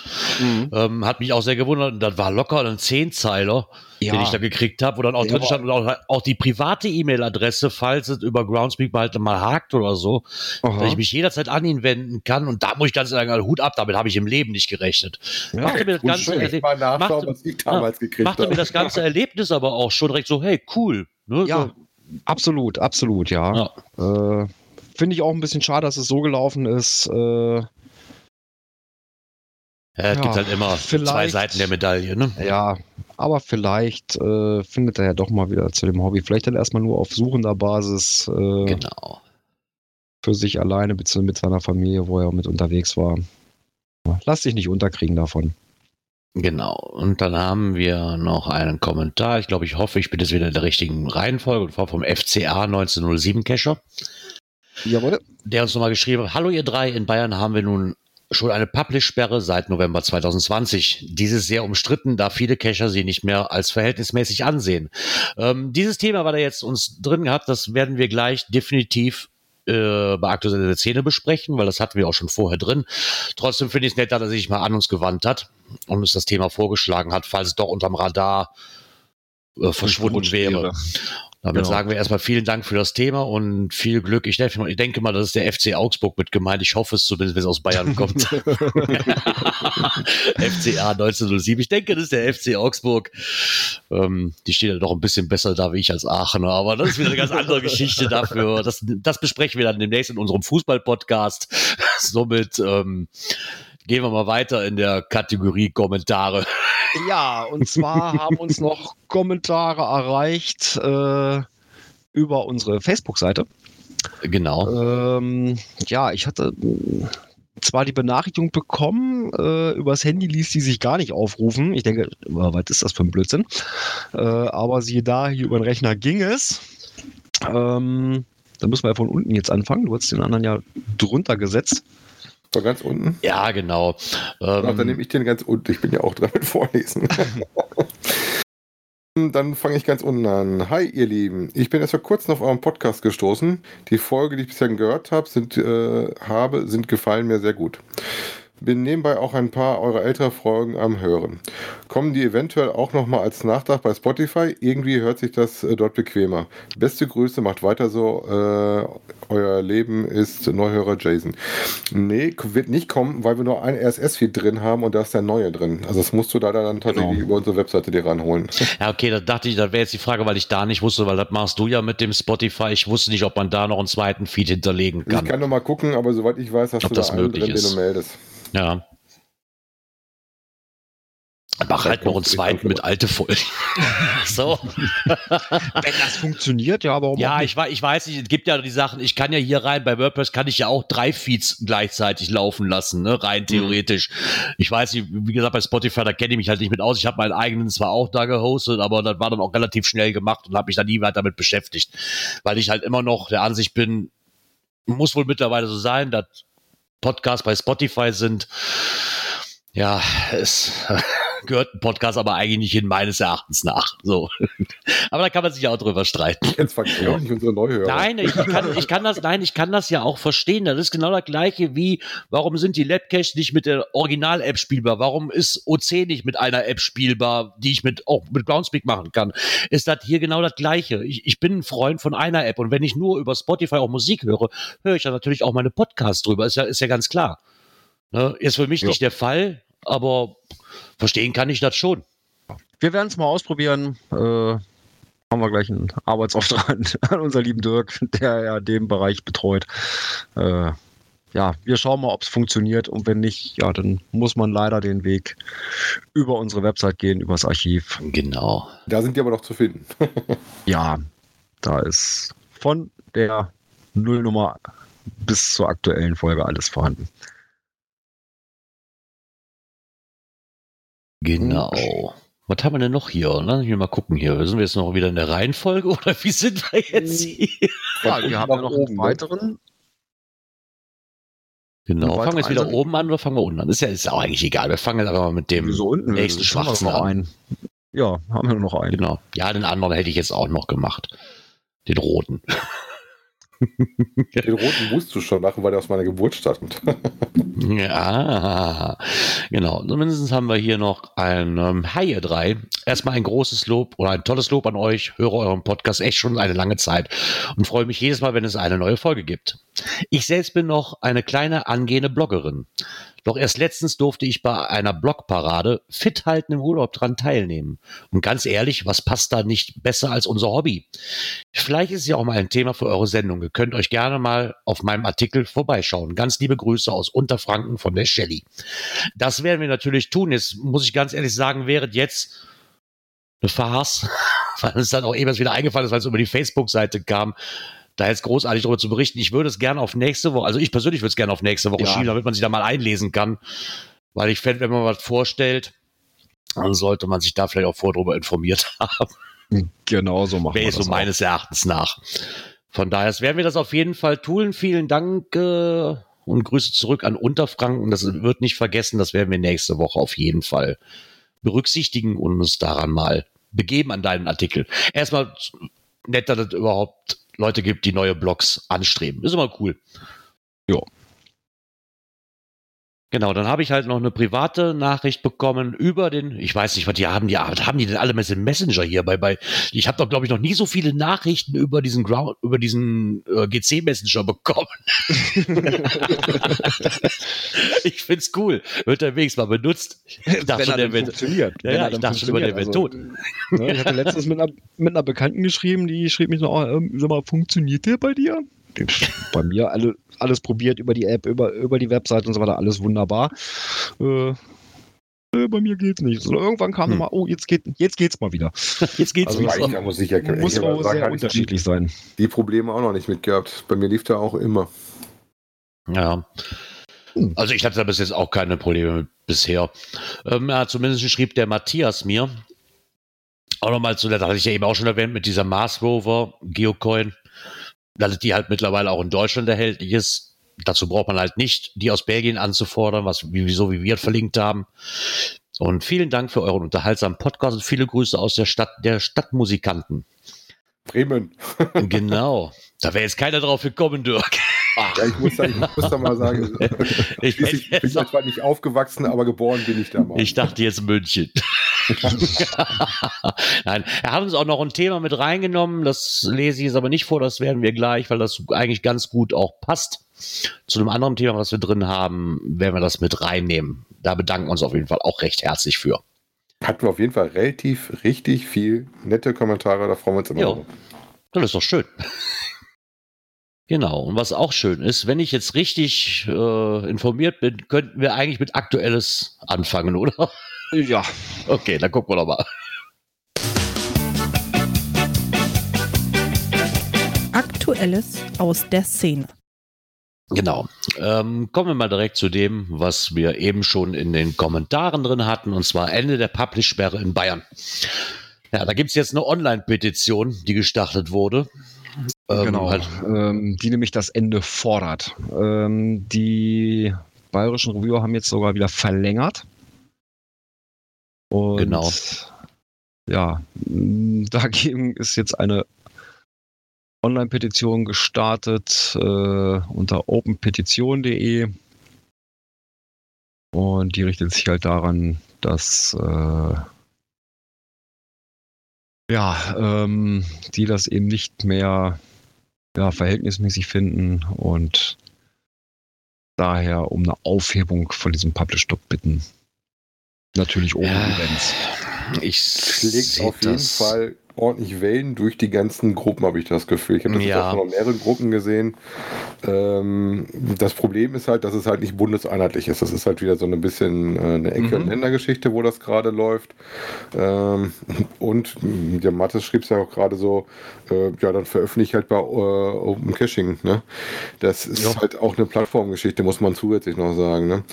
Ähm, hat mich auch sehr gewundert. Und das war locker ein Zehnzeiler, Ja. den ich da gekriegt habe, wo dann auch Ja, drin stand und auch, auch die private E-Mail-Adresse, falls es über Groundspeak mal, mal hakt oder so, Aha. dass ich mich jederzeit an ihn wenden kann. Und da muss ich ganz sagen, Hut ab, damit habe ich im Leben nicht gerechnet. Ja, machte mir das ganze. Erleb machte- machte mir das Erlebnis aber auch schon direkt so, hey, cool. Ne? Ja, absolut, absolut, ja. Ja. Äh, Finde ich auch ein bisschen schade, dass es so gelaufen ist. Äh, Ja, es Ja, gibt halt immer zwei Seiten der Medaille. Ne? ja, aber vielleicht äh, findet er ja doch mal wieder zu dem Hobby. Vielleicht dann erstmal nur auf suchender Basis äh, Genau. für sich alleine bzw. mit seiner Familie, wo er mit unterwegs war. Lass dich nicht unterkriegen davon. Genau. Und dann haben wir noch einen Kommentar. Ich glaube, ich hoffe, ich bin jetzt wieder in der richtigen Reihenfolge. Und zwar vom FCA 1907 Cacher, Jawohl. der uns nochmal geschrieben hat, Hallo ihr drei, in Bayern haben wir nun schon eine Publish-Sperre seit November 2020. Diese ist sehr umstritten, da viele Cacher sie nicht mehr als verhältnismäßig ansehen. Ähm, dieses Thema war da jetzt uns drin gehabt, das werden wir gleich definitiv äh, bei aktuelle Szene besprechen, weil das hatten wir auch schon vorher drin. Trotzdem finde ich es nett, dass er sich mal an uns gewandt hat und uns das Thema vorgeschlagen hat, falls es doch unterm Radar äh, verschwunden wäre. Damit Genau. sagen wir erstmal vielen Dank für das Thema und viel Glück. Ich denke, ich denke mal, das ist der FC Augsburg mit gemeint. Ich hoffe es zumindest, wenn es aus Bayern kommt. <laughs> <laughs> FCA 1907. Ich denke, das ist der FC Augsburg. Ähm, die stehen ja doch ein bisschen besser da wie ich als Aachener, aber das ist wieder eine ganz andere Geschichte dafür. Das, das besprechen wir dann demnächst in unserem Fußball-Podcast. <laughs> Somit ähm, gehen wir mal weiter in der Kategorie Kommentare. Ja, und zwar haben uns noch Kommentare erreicht äh, über unsere Facebook-Seite. Genau. Ähm, ja, ich hatte zwar die Benachrichtigung bekommen, äh, übers Handy ließ die sich gar nicht aufrufen. Ich denke, was ist das für ein Blödsinn? Äh, aber siehe da, hier über den Rechner ging es. Ähm, da müssen wir ja von unten jetzt anfangen. Du hast den anderen ja drunter gesetzt. So ganz unten? Ja, genau. Ähm, Ach, dann nehme ich den ganz unten. Ich bin ja auch dran mit Vorlesen. <laughs> <laughs> Dann fange ich ganz unten an. Hi, ihr Lieben. Ich bin erst vor kurzem auf euren Podcast gestoßen. Die Folge, die ich bisher gehört habe, sind, äh, habe, sind gefallen mir sehr gut. Bin nebenbei auch ein paar eurer älteren Folgen am Hören. Kommen die eventuell auch nochmal als Nachtrag bei Spotify? Irgendwie hört sich das äh, dort bequemer. Beste Grüße, macht weiter so. Äh, euer Leben ist Neuhörer Jason. Nee, wird nicht kommen, weil wir nur ein RSS-Feed drin haben und da ist der neue drin. Also das musst du leider dann tatsächlich genau. über unsere Webseite dir ranholen. <laughs> Ja, okay, da dachte ich, da wäre jetzt die Frage, weil ich da nicht wusste, weil das machst du ja mit dem Spotify. Ich wusste nicht, ob man da noch einen zweiten Feed hinterlegen kann. Ich kann nur mal gucken, aber soweit ich weiß, hast ob du da einen drin, ist. den du meldest. Ja. Mach halt noch einen zweiten mit alte Folgen. <laughs> so. <laughs> Wenn das funktioniert, ja, aber Ja, ich, ich weiß nicht, es gibt ja die Sachen, ich kann ja hier rein, bei WordPress kann ich ja auch drei Feeds gleichzeitig laufen lassen, ne, rein mhm. theoretisch. Mhm. Ich weiß nicht, wie gesagt, bei Spotify, da kenne ich mich halt nicht mit aus. Ich habe meinen eigenen zwar auch da gehostet, aber das war dann auch relativ schnell gemacht und habe mich da nie weiter damit beschäftigt. Weil ich halt immer noch der Ansicht bin, muss wohl mittlerweile so sein, dass Podcasts bei Spotify sind. Ja, es <laughs> gehört ein Podcast aber eigentlich nicht hin, meines Erachtens nach. So. <laughs> aber da kann man sich ja auch drüber streiten. Jetzt verkehrt ja. nicht unsere Neuhörer. Nein, ich kann, ich kann das, nein, ich kann das ja auch verstehen. Das ist genau das Gleiche wie, warum sind die Labcaches nicht mit der Original-App spielbar? Warum ist OC nicht mit einer App spielbar, die ich mit, auch mit Groundspeak machen kann? Ist das hier genau das Gleiche? Ich, ich bin ein Freund von einer App und wenn ich nur über Spotify auch Musik höre, höre ich ja natürlich auch meine Podcasts drüber. Ist ja, ist ja ganz klar. Ne? Ist für mich ja. nicht der Fall, aber verstehen kann ich das schon. Wir werden es mal ausprobieren. Äh, haben wir gleich einen Arbeitsauftrag <laughs> an unseren lieben Dirk, der ja den Bereich betreut. Äh, ja, wir schauen mal, ob es funktioniert und wenn nicht, ja, dann muss man leider den Weg über unsere Website gehen, übers Archiv. Genau. Da sind die aber noch zu finden. <laughs> ja, da ist von der Nullnummer bis zur aktuellen Folge alles vorhanden. Genau. Was haben wir denn noch hier? Lass mich mal gucken hier. Sind wir jetzt noch wieder in der Reihenfolge <laughs> oder wie sind wir jetzt hm. hier? Ja, wir haben ja noch einen weiteren. Genau. Fangen wir jetzt wieder oben an oder fangen wir unten an? Ist ja, ist auch eigentlich egal. Wir fangen jetzt einfach mal mit dem so unten, nächsten Schwarzen noch an. Einen. Ja, haben wir nur noch einen. Genau. Ja, den anderen hätte ich jetzt auch noch gemacht. Den roten. <laughs> Den roten musst du schon machen, weil der aus meiner Geburt stammt. <laughs> ja, genau. Zumindest haben wir hier noch ein ähm, ihr drei. Erstmal ein großes Lob oder ein tolles Lob an euch. Höre euren Podcast echt schon eine lange Zeit und freue mich jedes Mal, wenn es eine neue Folge gibt. Ich selbst bin noch eine kleine angehende Bloggerin. Doch erst letztens durfte ich bei einer Blogparade fit halten im Urlaub dran teilnehmen. Und ganz ehrlich, was passt da nicht besser als unser Hobby? Vielleicht ist es ja auch mal ein Thema für eure Sendung. Ihr könnt euch gerne mal auf meinem Artikel vorbeischauen. Ganz liebe Grüße aus Unterfranken von der Shelly. Das werden wir natürlich tun. Jetzt muss ich ganz ehrlich sagen, während jetzt eine Farce, <laughs> weil es dann auch eben wieder eingefallen ist, weil es über die Facebook-Seite kam da jetzt großartig darüber zu berichten. Ich würde es gerne auf nächste Woche, also ich persönlich würde es gerne auf nächste Woche ja. schieben, damit man sich da mal einlesen kann. Weil ich fände, wenn man was vorstellt, dann sollte man sich da vielleicht auch vor darüber informiert <laughs> haben. Genau so machen Wäre wir das so meines Erachtens nach. Von daher werden wir das auf jeden Fall tun. Vielen Dank äh, und Grüße zurück an Unterfranken. Das wird nicht vergessen. Das werden wir nächste Woche auf jeden Fall berücksichtigen und uns daran mal begeben an deinen Artikel. Erstmal nett, dass es überhaupt Leute gibt, die neue Blogs anstreben. Ist immer cool. Ja. Genau, dann habe ich halt noch eine private Nachricht bekommen über den, ich weiß nicht, was die haben, die haben die denn alle mit dem Messenger hier bei, bei, ich habe doch, glaube ich, noch nie so viele Nachrichten über diesen Ground, über diesen äh, GC Messenger bekommen. <laughs> ich find's cool. Wird der wenigstens mal benutzt. Ich dachte schon, der wird, funktioniert. Ja, ja ich dachte schon der wird also, tot. Ne, ich hatte letztens mit einer, mit einer Bekannten geschrieben, die schrieb mich so, oh, ähm, sag mal, funktioniert der bei dir? Bei mir alle, alles probiert über die App, über, über die Website und so weiter, alles wunderbar. Äh, äh, bei mir geht's nicht. So, irgendwann kam hm. mal, oh, jetzt, geht, jetzt geht's mal wieder. <laughs> Jetzt geht's also wieder. Ja, muss ich ja, muss ich auch sehr unterschiedlich sein. Die Probleme auch noch nicht mitgehabt. Bei mir lief der auch immer. Ja. Hm. Also ich hatte da bis jetzt auch keine Probleme bisher. Ähm, ja, zumindest schrieb der Matthias mir, auch nochmal zu, das hatte ich ja eben auch schon erwähnt, mit dieser Mars Rover Geocoin, dass die halt mittlerweile auch in Deutschland erhältlich ist. dazu braucht man halt nicht, die aus Belgien anzufordern, was, wie, so wie wir verlinkt haben. Und vielen Dank für euren unterhaltsamen Podcast und viele Grüße aus der Stadt der Stadtmusikanten. Bremen. <laughs> genau. Da wäre jetzt keiner drauf gekommen, Dirk. Ja, ich muss da, ich muss da mal sagen, <laughs> ich, ich bin zwar nicht aufgewachsen, aber geboren bin ich da mal. Ich dachte jetzt München. <laughs> Nein, er hat uns auch noch ein Thema mit reingenommen, das lese ich jetzt aber nicht vor, das werden wir gleich, weil das eigentlich ganz gut auch passt. Zu einem anderen Thema, was wir drin haben, werden wir das mit reinnehmen. Da bedanken wir uns auf jeden Fall auch recht herzlich für. Hatten wir auf jeden Fall relativ richtig viel nette Kommentare, da freuen wir uns immer. Ja, das ist doch schön. Genau. Und was auch schön ist, wenn ich jetzt richtig äh, informiert bin, könnten wir eigentlich mit Aktuelles anfangen, oder? Ja. Okay, dann gucken wir doch mal. Aktuelles aus der Szene. Genau. Ähm, kommen wir mal direkt zu dem, was wir eben schon in den Kommentaren drin hatten, und zwar Ende der Publish-Sperre in Bayern. Ja, da gibt es jetzt eine Online-Petition, die gestartet wurde. Ähm, genau, halt. ähm, die nämlich das Ende fordert. Ähm, die bayerischen Reviewer haben jetzt sogar wieder verlängert. Und genau. Ja, <laughs> dagegen ist jetzt eine Online-Petition gestartet äh, unter openpetition.de. Und die richtet sich halt daran, dass äh, ja, ähm, die das eben nicht mehr ja, verhältnismäßig finden und daher um eine Aufhebung von diesem Publish-Stop bitten. Natürlich ohne ja, Events. Ich schlägt auf jeden Fall ordentlich Wellen durch die ganzen Gruppen, habe ich das Gefühl. Ich habe das ja. auch schon mehrere Gruppen gesehen. Ähm, das Problem ist halt, dass es halt nicht bundeseinheitlich ist. Das ist halt wieder so ein bisschen äh, eine Ecke- mhm. und Ländergeschichte, wo das gerade läuft. Ähm, und der Mattes schrieb es ja auch gerade so, äh, ja, dann veröffentliche halt bei äh, Open Caching. Ne? Das ist jo. halt auch eine Plattformgeschichte, muss man zusätzlich noch sagen. Ne?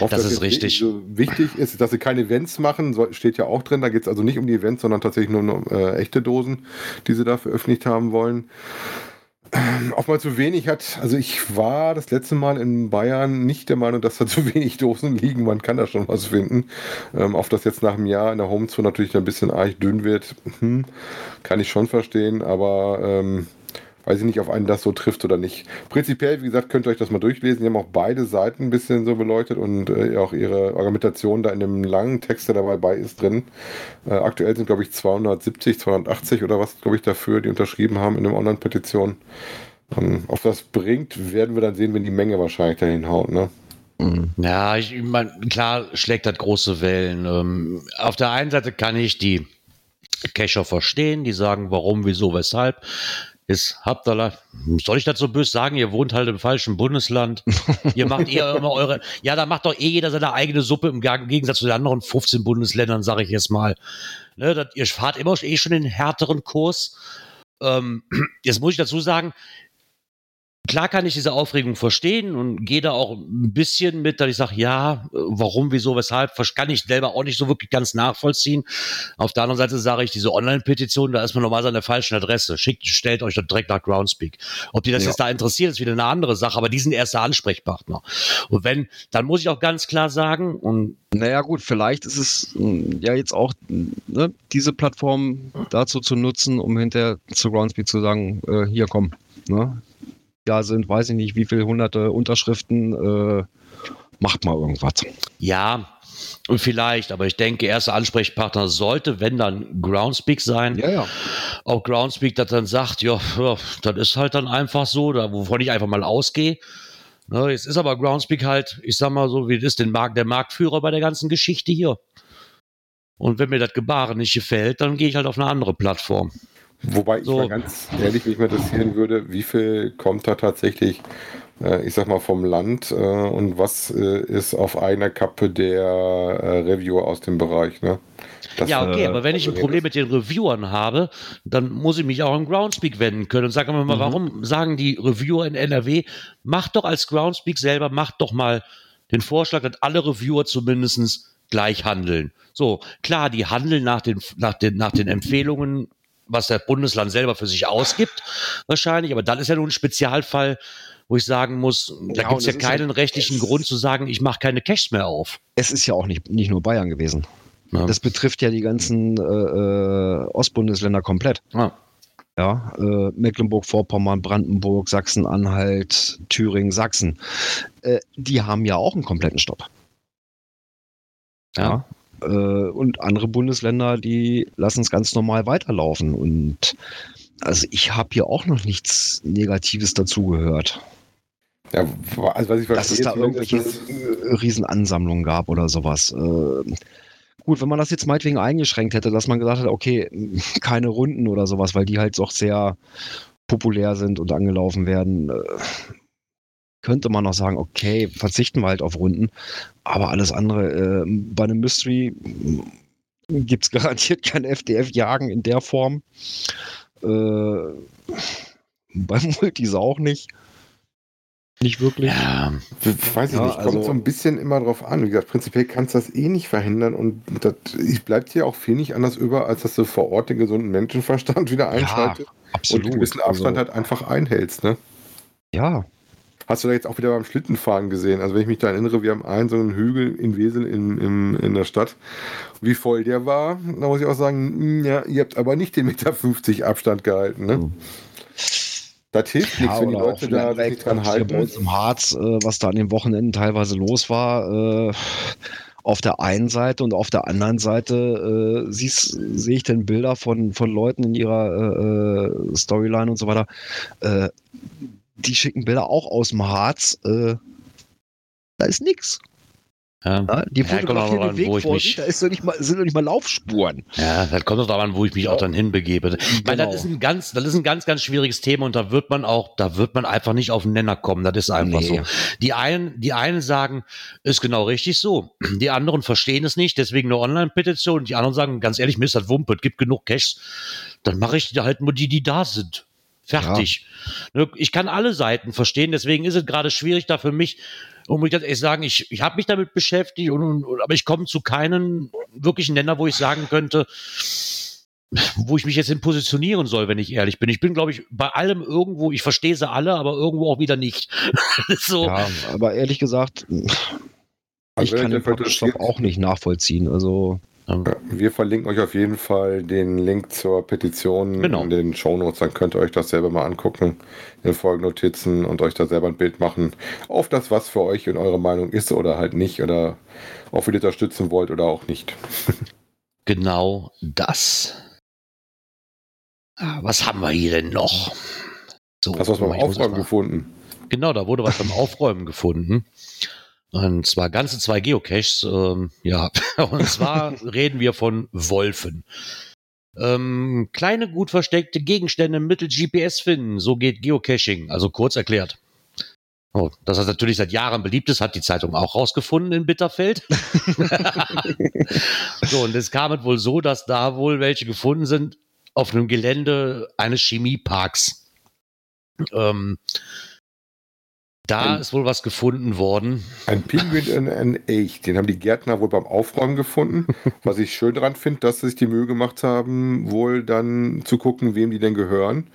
Das, das ist richtig. So wichtig ist, dass sie keine Events machen, steht ja auch drin. Da geht es also nicht um die Events, sondern tatsächlich nur um äh, echte Dosen, die sie da veröffentlicht haben wollen. Ähm, ob man zu wenig hat, also ich war das letzte Mal in Bayern nicht der Meinung, dass da zu wenig Dosen liegen. Man kann da schon was finden. Ähm, auf das jetzt nach einem Jahr in der Home Tour natürlich ein bisschen arg dünn wird, hm, kann ich schon verstehen, aber ähm, weiß ich nicht, auf einen das so trifft oder nicht. Prinzipiell, wie gesagt, könnt ihr euch das mal durchlesen. Die haben auch beide Seiten ein bisschen so beleuchtet und äh, auch ihre Argumentation da in dem langen Text, der dabei bei ist, drin. Äh, aktuell sind, glaube ich, 270, 280 oder was, glaube ich, dafür, die unterschrieben haben in der Online-Petition. Ähm, ob das bringt, werden wir dann sehen, wenn die Menge wahrscheinlich dahin haut, ne? Mhm. Ja, ich meine, klar schlägt das große Wellen. Ähm, auf der einen Seite kann ich die Cacher verstehen, die sagen, warum, wieso, weshalb ist Habdallah, soll ich das so böse sagen, ihr wohnt halt im falschen Bundesland. <laughs> ihr macht eher immer eure, ja, da macht doch eh jeder seine eigene Suppe im Gegensatz zu den anderen 15 Bundesländern, sage ich jetzt mal. Ne, das, ihr fahrt immer eh schon den härteren Kurs. Ähm, <clears throat> jetzt muss ich dazu sagen, Klar kann ich diese Aufregung verstehen und gehe da auch ein bisschen mit, dass ich sage, ja, warum, wieso, weshalb, kann ich selber auch nicht so wirklich ganz nachvollziehen. Auf der anderen Seite sage ich, diese Online-Petition, da ist man normalerweise an der falschen Adresse. Schickt, stellt euch doch direkt nach Groundspeak. Ob die das ja. jetzt da interessiert, ist wieder eine andere Sache, aber die sind erster Ansprechpartner. Und wenn, dann muss ich auch ganz klar sagen, und naja gut, vielleicht ist es hm, ja jetzt auch ne, diese Plattform dazu zu nutzen, um hinterher zu Groundspeak zu sagen, äh, hier komm, ne, da sind, weiß ich nicht, wie viele hunderte Unterschriften, äh, macht mal irgendwas. Ja, vielleicht, aber ich denke, erster Ansprechpartner sollte, wenn dann Groundspeak sein. Ja, ja. Auch Groundspeak, das dann sagt, ja, ja das ist halt dann einfach so, da, wovon ich einfach mal ausgehe. Ne, jetzt ist aber Groundspeak halt, ich sag mal so, wie das ist, den Markt, der Marktführer bei der ganzen Geschichte hier. Und wenn mir das Gebaren nicht gefällt, dann gehe ich halt auf eine andere Plattform. Wobei so. ich mal ganz ehrlich mich interessieren würde, wie viel kommt da tatsächlich, äh, ich sag mal, vom Land äh, und was äh, ist auf einer Kappe der äh, Reviewer aus dem Bereich, ne? Das, ja, okay, aber wenn ich ein Problem mit den Reviewern habe, dann muss ich mich auch an Groundspeak wenden können und sagen wir mal, mhm. warum sagen die Reviewer in NRW, macht doch als Groundspeak selber, macht doch mal den Vorschlag, dass alle Reviewer zumindest gleich handeln. So, klar, die handeln nach den, nach den, nach den Empfehlungen was der Bundesland selber für sich ausgibt, wahrscheinlich. Aber das ist ja nun ein Spezialfall, wo ich sagen muss, da Ja, gibt es ja keinen rechtlichen Grund zu sagen, ich mache keine Caches mehr auf. Es ist ja auch nicht, nicht nur Bayern gewesen. Ja. Das betrifft ja die ganzen äh, äh, Ostbundesländer komplett. Ja. Ja, äh, Mecklenburg-Vorpommern, Brandenburg, Sachsen-Anhalt, Thüringen, Sachsen. Äh, die haben ja auch einen kompletten Stopp. Ja. Äh, und andere Bundesländer, die lassen es ganz normal weiterlaufen. Und also ich habe hier auch noch nichts Negatives dazu gehört, Ja, also was ich dass es da irgendwelche ist- äh, Riesenansammlungen gab oder sowas. Äh, gut, wenn man das jetzt meinetwegen eingeschränkt hätte, dass man gesagt hat, okay, <laughs> keine Runden oder sowas, weil die halt doch sehr populär sind und angelaufen werden, äh, könnte man noch sagen, okay, verzichten wir halt auf Runden. Aber alles andere, äh, bei einem Mystery gibt es <laughs> garantiert kein FDF-Jagen in der Form. Äh, beim <laughs> Multis auch nicht. Nicht wirklich. Ja, Weiß ich Ja, nicht, kommt also- so ein bisschen immer drauf an. Wie gesagt, prinzipiell kannst du das eh nicht verhindern und das bleibt dir auch viel nicht anders über, als dass du vor Ort den gesunden Menschenverstand <laughs> wieder einschaltest und absolut. einen gewissen Abstand Also, halt einfach einhältst. Ne? ja, Hast du da jetzt auch wieder beim Schlittenfahren gesehen? Also wenn ich mich da erinnere, wir haben einen so einen Hügel in Wesel in, in, in der Stadt. Wie voll der war, da muss ich auch sagen, ja, ihr habt aber nicht den Meter 50 Abstand gehalten. Ne? Mhm. Das hilft nichts, wenn die Leute da sich dran hier bei uns halten. im Harz, äh, was da an den Wochenenden teilweise los war. Äh, auf der einen Seite und auf der anderen Seite äh, sehe ich dann Bilder von, von Leuten in ihrer äh, äh, Storyline und so weiter. Äh, die schicken Bilder auch aus dem Harz. Äh, da ist nix. ja. Ja? Die Ja, fotografieren noch den Weg vor sich, da ist doch nicht mal, sind doch nicht mal Laufspuren. Ja, das kommt doch daran, wo ich mich auch dann hinbegebe. Ich meine, Genau. das ist ein ganz, das ist ein ganz, ganz schwieriges Thema und da wird man auch, da wird man einfach nicht auf den Nenner kommen. Das ist einfach Nee. so. Die einen, die einen sagen, ist genau richtig so. Die anderen verstehen es nicht, deswegen eine Online-Petition. Die anderen sagen, ganz ehrlich, mir ist das Wumpe, es gibt genug Cash. Dann mache ich halt nur die, die da sind. Fertig. Ne, Ich kann alle Seiten verstehen, deswegen ist es gerade schwierig da für mich, um mich ehrlich sagen, ich, ich habe mich damit beschäftigt, und, und, aber ich komme zu keinen wirklichen Nenner, wo ich sagen könnte, wo ich mich jetzt hin positionieren soll, wenn ich ehrlich bin. Ich bin, glaube ich, bei allem irgendwo, ich verstehe sie alle, aber irgendwo auch wieder nicht. <laughs> So, Ja, aber ehrlich gesagt, Also ich wenn kann den der Shop interessiert- auch nicht nachvollziehen. Also Ja, Wir verlinken euch auf jeden Fall den Link zur Petition Genau. in den Shownotes. Dann könnt ihr euch das selber mal angucken in den Folgennotizen und euch da selber ein Bild machen. Auf das, was für euch und eure Meinung ist oder halt nicht. Oder ob ihr das unterstützen wollt oder auch nicht. <laughs> genau das. Ah, Was haben wir hier denn noch? So, Hast du was beim Aufräumen gefunden? Genau, da wurde was beim <laughs> Aufräumen gefunden. Und zwar ganze zwei Geocaches. Ähm, ja, <laughs> und zwar <laughs> reden wir von Wolfen. Ähm, kleine, gut versteckte Gegenstände mittels GPS finden. So geht Geocaching. Also kurz erklärt. Oh, dass das natürlich seit Jahren beliebt ist, hat die Zeitung auch rausgefunden in Bitterfeld. <laughs> so, und es kam es wohl so, dass da wohl welche gefunden sind auf einem Gelände eines Chemieparks. Ähm, da Ein- ist wohl was gefunden worden. Ein Pinguin <laughs> und ein Elch. Den haben die Gärtner wohl beim Aufräumen gefunden. Was ich schön dran finde, dass sie sich die Mühe gemacht haben, wohl dann zu gucken, wem die denn gehören.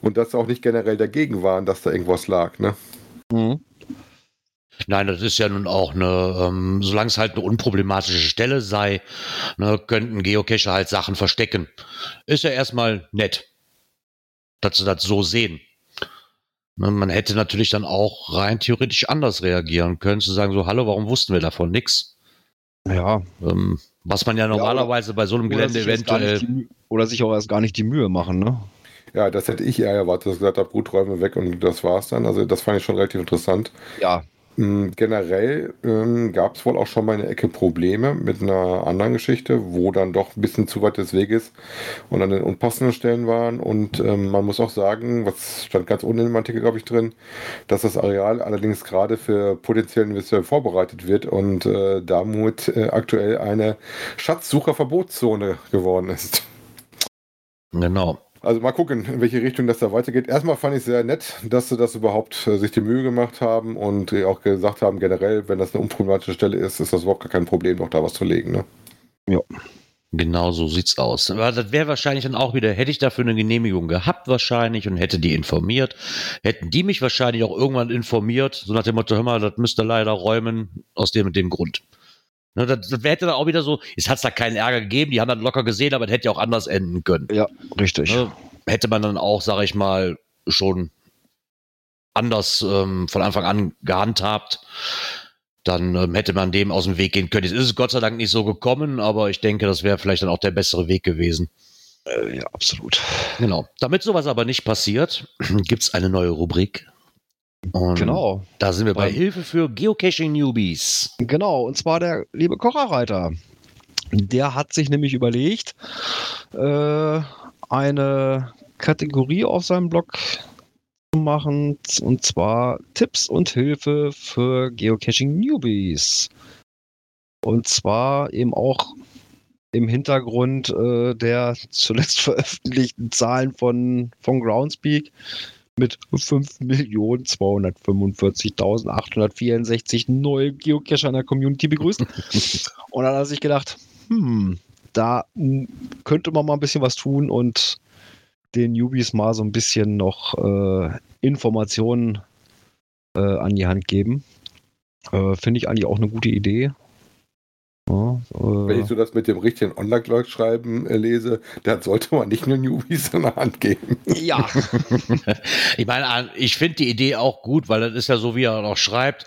Und dass sie auch nicht generell dagegen waren, dass da irgendwas lag. Ne? Nein, das ist ja nun auch eine, ähm, solange es halt eine unproblematische Stelle sei, ne, könnten Geocacher halt Sachen verstecken. Ist ja erstmal nett, dass sie das so sehen. Ne, man hätte natürlich dann auch rein theoretisch anders reagieren können, zu sagen so, hallo, warum wussten wir davon nix? ja, Ähm, was man ja oder- normalerweise bei so einem oder Gelände eventuell die, oder sich auch erst gar nicht die Mühe machen, ne? Ja, das hätte ich eher erwartet, dass ich gesagt habe, gut, räumen wir weg und das war's dann. Also das fand ich schon relativ interessant. Ja, Generell ähm, gab es wohl auch schon mal eine Ecke Probleme mit einer anderen Geschichte, wo dann doch ein bisschen zu weit des Weges und an den unpassenden Stellen waren. Und ähm, man muss auch sagen, was stand ganz unten im Artikel, glaube ich, drin, dass das Areal allerdings gerade für potenzielle Investoren vorbereitet wird und äh, damit äh, aktuell eine Schatzsucherverbotszone geworden ist. genau. Also mal gucken, in welche Richtung das da weitergeht. Erstmal fand ich sehr nett, dass sie das überhaupt äh, sich die Mühe gemacht haben und äh, auch gesagt haben, generell, wenn das eine unproblematische Stelle ist, ist das überhaupt gar kein Problem, noch da was zu legen. Ne? Genau so sieht's aus. Aber das wäre wahrscheinlich dann auch wieder, hätte ich dafür eine Genehmigung gehabt wahrscheinlich und hätte die informiert, hätten die mich wahrscheinlich auch irgendwann informiert, so nach dem Motto, hör mal, das müsst ihr leider räumen, aus dem und dem Grund. Ne, das, das hätte dann auch wieder so, es hat da keinen Ärger gegeben, die haben das locker gesehen, aber es hätte ja auch anders enden können. Ja, richtig. Ne, hätte man dann auch, sage ich mal, schon anders ähm, von Anfang an gehandhabt dann ähm, hätte man dem aus dem Weg gehen können. Jetzt ist es Gott sei Dank nicht so gekommen, aber ich denke, das wäre vielleicht dann auch der bessere Weg gewesen. Äh, ja, absolut. Genau. Damit sowas aber nicht passiert, <clears throat> gibt es eine neue Rubrik. Und Genau. Da sind wir bei Beim- Hilfe für Geocaching Newbies. Genau, und zwar der liebe Kocherreiter. Der hat sich nämlich überlegt, äh, eine Kategorie auf seinem Blog zu machen, und zwar Tipps und Hilfe für Geocaching Newbies. Und zwar eben auch im Hintergrund äh, der zuletzt <laughs> veröffentlichten Zahlen von, von Groundspeak mit 5.245.864 neue Geocacher in der Community begrüßt. <laughs> Und dann hat er sich gedacht, hm, da könnte man mal ein bisschen was tun und den Newbies mal so ein bisschen noch äh, Informationen äh, an die Hand geben. Äh, Finde ich eigentlich auch eine gute Idee. Ja, Wenn äh, ich so das mit dem richtigen Online-Schreiben äh, lese, dann sollte man nicht nur Newbies in der Hand geben. ja, <laughs> Ich meine, ich finde die Idee auch gut, weil das ist ja so, wie er auch schreibt.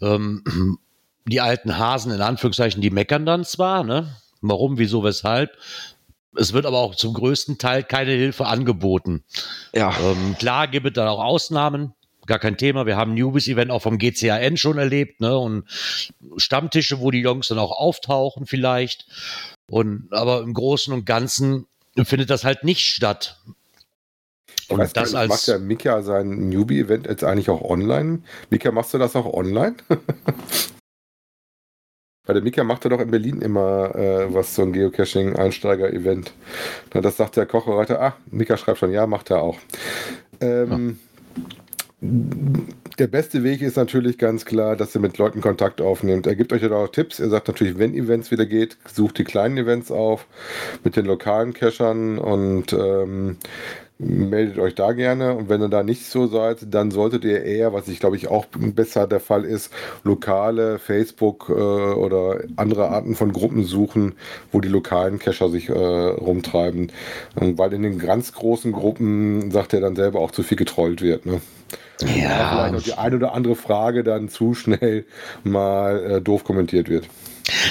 Ähm, die alten Hasen in Anführungszeichen, die meckern dann zwar, ne? Warum, wieso, weshalb? Es wird aber auch zum größten Teil keine Hilfe angeboten. ja, Ähm, klar gibt es dann auch Ausnahmen, gar kein Thema. Wir haben ein Newbies-Event auch vom GCAN schon erlebt, ne? Und Stammtische, wo die Jungs dann auch auftauchen, vielleicht. Und aber im Großen und Ganzen findet das halt nicht statt. Gar das nicht, als- macht der Mika sein Newbie-Event jetzt eigentlich auch online? Mika, machst du das auch online? <laughs> Weil der Mika macht ja doch in Berlin immer äh, was, so ein Geocaching-Einsteiger-Event. Das sagt der Kocherreiter, ah, Mika schreibt schon, ja, macht er auch. Ähm, Der beste Weg ist natürlich ganz klar, dass ihr mit Leuten Kontakt aufnehmt. Er gibt euch ja auch Tipps. Er sagt natürlich, wenn Events wieder geht, sucht die kleinen Events auf mit den lokalen Cachern und ähm, meldet euch da gerne. Und wenn ihr da nicht so seid, dann solltet ihr eher, was ich glaube ich auch besser der Fall ist, lokale Facebook äh, oder andere Arten von Gruppen suchen, wo die lokalen Cacher sich äh, rumtreiben. Und weil in den ganz großen Gruppen, sagt er dann selber, auch zu viel getrollt wird. Ne? Ja, Vielleicht auch die eine oder andere Frage dann zu schnell mal äh, doof kommentiert wird.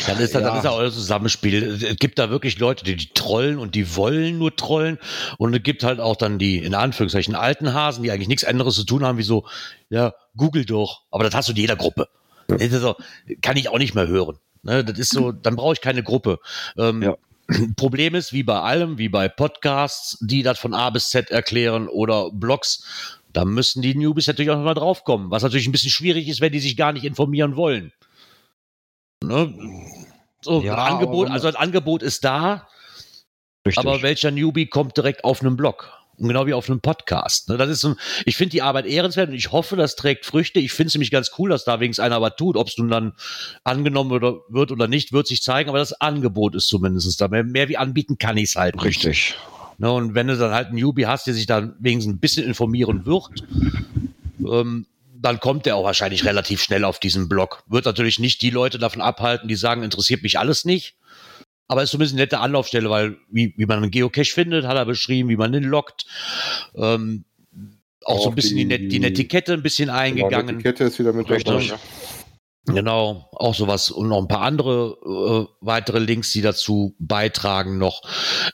Dann ist, das, Ja. dann ist ja auch das Zusammenspiel. Es gibt da wirklich Leute, die, die trollen und die wollen nur trollen. Und es gibt halt auch dann die, in Anführungszeichen, alten Hasen, die eigentlich nichts anderes zu tun haben, wie so, ja, google doch. Aber das hast du in jeder Gruppe. Das ist so, kann ich auch nicht mehr hören. Ne, das ist so, dann brauche ich keine Gruppe. Ähm, Ja. <clears throat> Problem ist, wie bei allem, wie bei Podcasts, die das von A bis Z erklären oder Blogs, da müssen die Newbies natürlich auch noch mal draufkommen. Was natürlich ein bisschen schwierig ist, wenn die sich gar nicht informieren wollen. Ne? So, Ja, ein Angebot, also ein Angebot ist da, richtig. aber welcher Newbie kommt direkt auf einen Blog? Und genau wie auf einem Podcast. Ne? Das ist so, ich finde die Arbeit ehrenswert und ich hoffe, das trägt Früchte. Ich finde es nämlich ganz cool, dass da wenigstens einer was tut. Ob es nun dann angenommen oder, wird oder nicht, wird sich zeigen, aber das Angebot ist zumindest da. Mehr, mehr wie anbieten kann ich es halt nicht. Ne, und wenn du dann halt einen Newbie hast, der sich dann wenigstens ein bisschen informieren wird, ähm, dann kommt der auch wahrscheinlich relativ schnell auf diesen Blog. Wird natürlich nicht die Leute davon abhalten, die sagen, interessiert mich alles nicht. Aber ist zumindest eine nette Anlaufstelle, weil wie, wie man einen Geocache findet, hat er beschrieben, wie man den lockt. Ähm, auch, so Auch ein bisschen die, die- Net die Netiquette ein bisschen Genau, eingegangen. die Kette ist wieder mit dabei. Genau, auch sowas und noch ein paar andere äh, weitere Links, die dazu beitragen noch.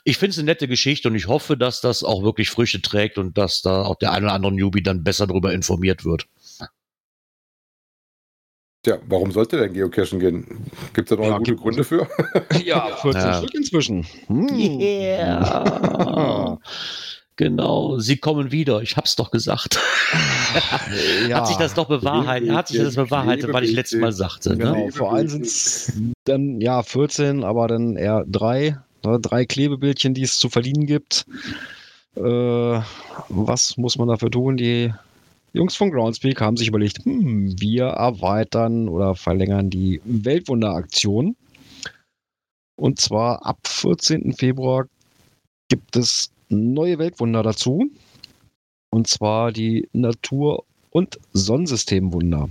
Ich finde es eine nette Geschichte und ich hoffe, dass das auch wirklich Früchte trägt und dass da auch der ein oder andere Newbie dann besser darüber informiert wird. Tja, warum sollte denn Geocachen gehen? Gibt es da noch Ja, gute gibt- Gründe für? Ja, 14 Ja. Stück inzwischen. Hm. Yeah. <laughs> <laughs> genau, sie kommen wieder. Ich hab's doch gesagt. <laughs> Ja. Hat sich das doch bewahrheitet? Hat sich das bewahrheitet, weil ich letztes Mal sagte. Ne? Genau, vor allem sind es dann ja 14, aber dann eher drei, ne, drei Klebebildchen, die es zu verdienen gibt. Äh, was muss man dafür tun? Die Jungs von Groundspeak haben sich überlegt, hm, wir erweitern oder verlängern die Weltwunder-Aktion. Und zwar ab 14. Februar gibt es neue Weltwunder dazu. Und zwar die Natur- und Sonnensystemwunder.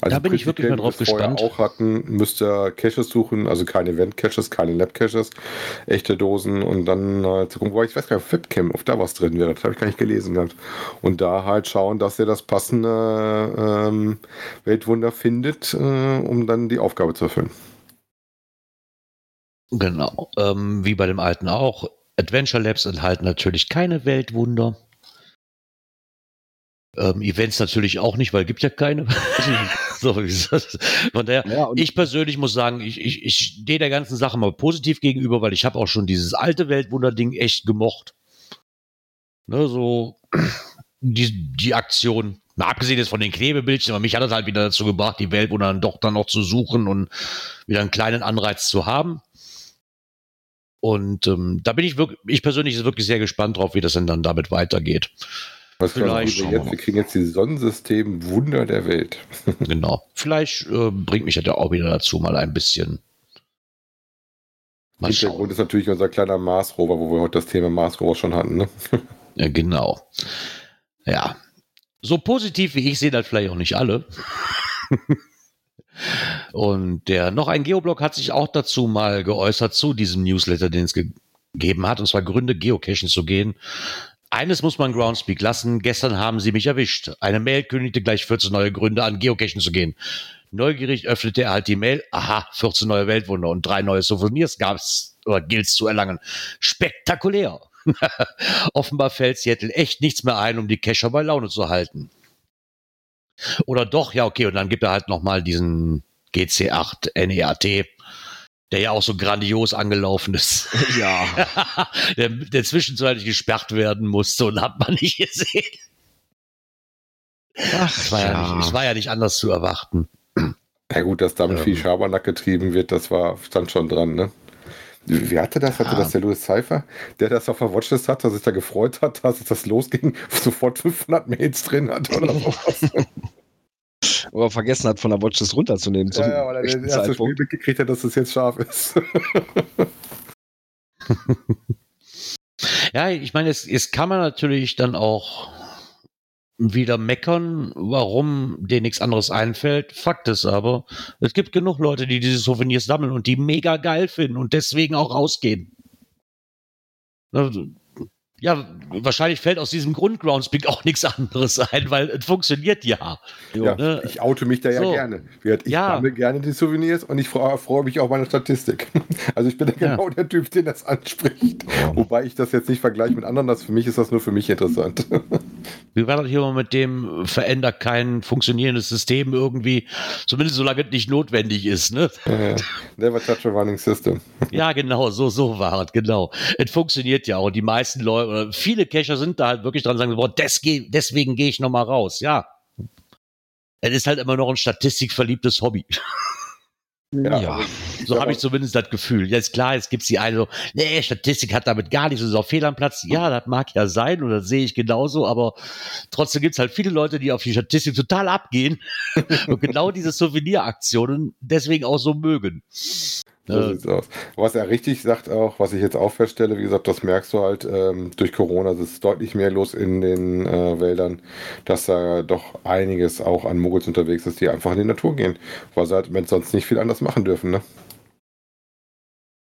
Da bin ich wirklich mal drauf es vorher gespannt. auch hatten, müsst ihr Caches suchen, also keine Event-Caches, keine Lab-Caches, echte Dosen und dann halt zu gucken, wobei ich weiß gar nicht, auf Webcam, ob da was drin wäre, das habe ich gar nicht gelesen gehabt. Und da halt schauen, dass ihr das passende ähm, Weltwunder findet, äh, um dann die Aufgabe zu erfüllen. Genau. Ähm, wie bei dem alten auch. Adventure Labs enthalten natürlich keine Weltwunder. Ähm, Events natürlich auch nicht, weil es gibt ja keine. <laughs> so. Von daher, Ja, ich persönlich muss sagen, ich, ich, ich stehe der ganzen Sache mal positiv gegenüber, weil ich habe auch schon dieses alte Weltwunder-Ding echt gemocht. Ne, so die, die Aktion. Mal abgesehen jetzt von den Klebebildchen, aber mich hat das halt wieder dazu gebracht, die Weltwunder dann doch dann noch zu suchen und wieder einen kleinen Anreiz zu haben. Und ähm, da bin ich wirklich, ich persönlich ist wirklich sehr gespannt drauf, wie das denn dann damit weitergeht. Was Vielleicht wir, schauen wir jetzt, wir kriegen jetzt die Sonnensystem Wunder der Welt. <laughs> Genau. Vielleicht äh, bringt mich das ja auch wieder dazu, mal ein bisschen. Mal schauen. Hintergrund ist natürlich unser kleiner Mars Rover, wo wir heute das Thema Mars Rover schon hatten. Ne? <laughs> Ja, genau. Ja. So positiv wie ich sehe das vielleicht auch nicht alle. <laughs> Und der noch ein Geoblog hat sich auch dazu mal geäußert zu diesem Newsletter, den es ge gegeben hat, und zwar Gründe, Geocachen zu gehen. Eines muss man Groundspeak lassen. Gestern haben sie mich erwischt. Eine Mail kündigte gleich 14 neue Gründe an, Geocachen zu gehen. Neugierig öffnete er halt die Mail. Aha, 14 neue Weltwunder und drei neue Souvenirs gab's oder gilt's zu erlangen. Spektakulär. <laughs> Offenbar fällt Seattle echt nichts mehr ein, um die Cacher bei Laune zu halten. Oder doch, ja, okay, und dann gibt er halt nochmal diesen GC8 NEAT, der ja auch so grandios angelaufen ist. <laughs> ja, <laughs> der, der zwischenzeitlich gesperrt werden musste und hat man <laughs> nicht gesehen. ach, Es war ja, nicht, es war ja nicht anders zu erwarten. Ja gut, dass damit Ähm. viel Schabernack getrieben wird, das war stand schon dran, ne? Wie hatte das? Hatte Ja. das der Louis Cypher, der das auf der Watchlist hat, dass sich da gefreut hat, dass das losging, <laughs> sofort 500 Mails drin hat oder <laughs> sowas? aber vergessen hat, von der Watchlist runterzunehmen. zum ja, ja, weil er das erste Spiel mitgekriegt hat, dass es jetzt scharf ist. <laughs> Ja, ich meine, jetzt, jetzt kann man natürlich dann auch wieder meckern, warum denen nichts anderes einfällt. Fakt ist aber, es gibt genug Leute, die diese Souvenirs sammeln und die mega geil finden und deswegen auch rausgehen. Ne, Ja, wahrscheinlich fällt aus diesem Grund Groundspeak auch nichts anderes ein, weil es funktioniert ja. ja, ne? ich oute mich da ja So. gerne. Ich Ja. sammle gerne die Souvenirs und ich freue, freue mich auf meine Statistik. <laughs> Also ich bin ja Ja. genau der Typ, den das anspricht. Wobei ich das jetzt nicht vergleiche mit anderen, das für mich ist das nur für mich interessant. Wie war das hier mal mit dem, verändert kein funktionierendes System irgendwie, zumindest solange es nicht notwendig ist, ne? Never touch a running system. Ja, genau, so, so war es, genau. Es funktioniert ja und die meisten Leute, oder viele Cacher sind da halt wirklich dran und sagen, boah, des, geh- deswegen gehe ich nochmal raus, ja. Es ist halt immer noch ein statistikverliebtes Hobby. <laughs> Ja, Ja. So habe ich zumindest das Gefühl. Jetzt klar, es gibt die eine so, nee, Statistik hat damit gar nichts, es ist auch fehl am Platz. Ja, das mag ja sein und das sehe ich genauso, aber trotzdem gibt es halt viele Leute, die auf die Statistik total abgehen <laughs> und genau diese Souveniraktionen deswegen auch so mögen. So Äh, sieht's aus. Was er richtig sagt auch, was ich jetzt auch feststelle, wie gesagt, das merkst du halt ähm, durch Corona, es ist deutlich mehr los in den äh, Wäldern, dass da doch einiges auch an Muggels unterwegs ist, die einfach in die Natur gehen, weil sie halt Moment sonst nicht viel anders machen dürfen. Ne?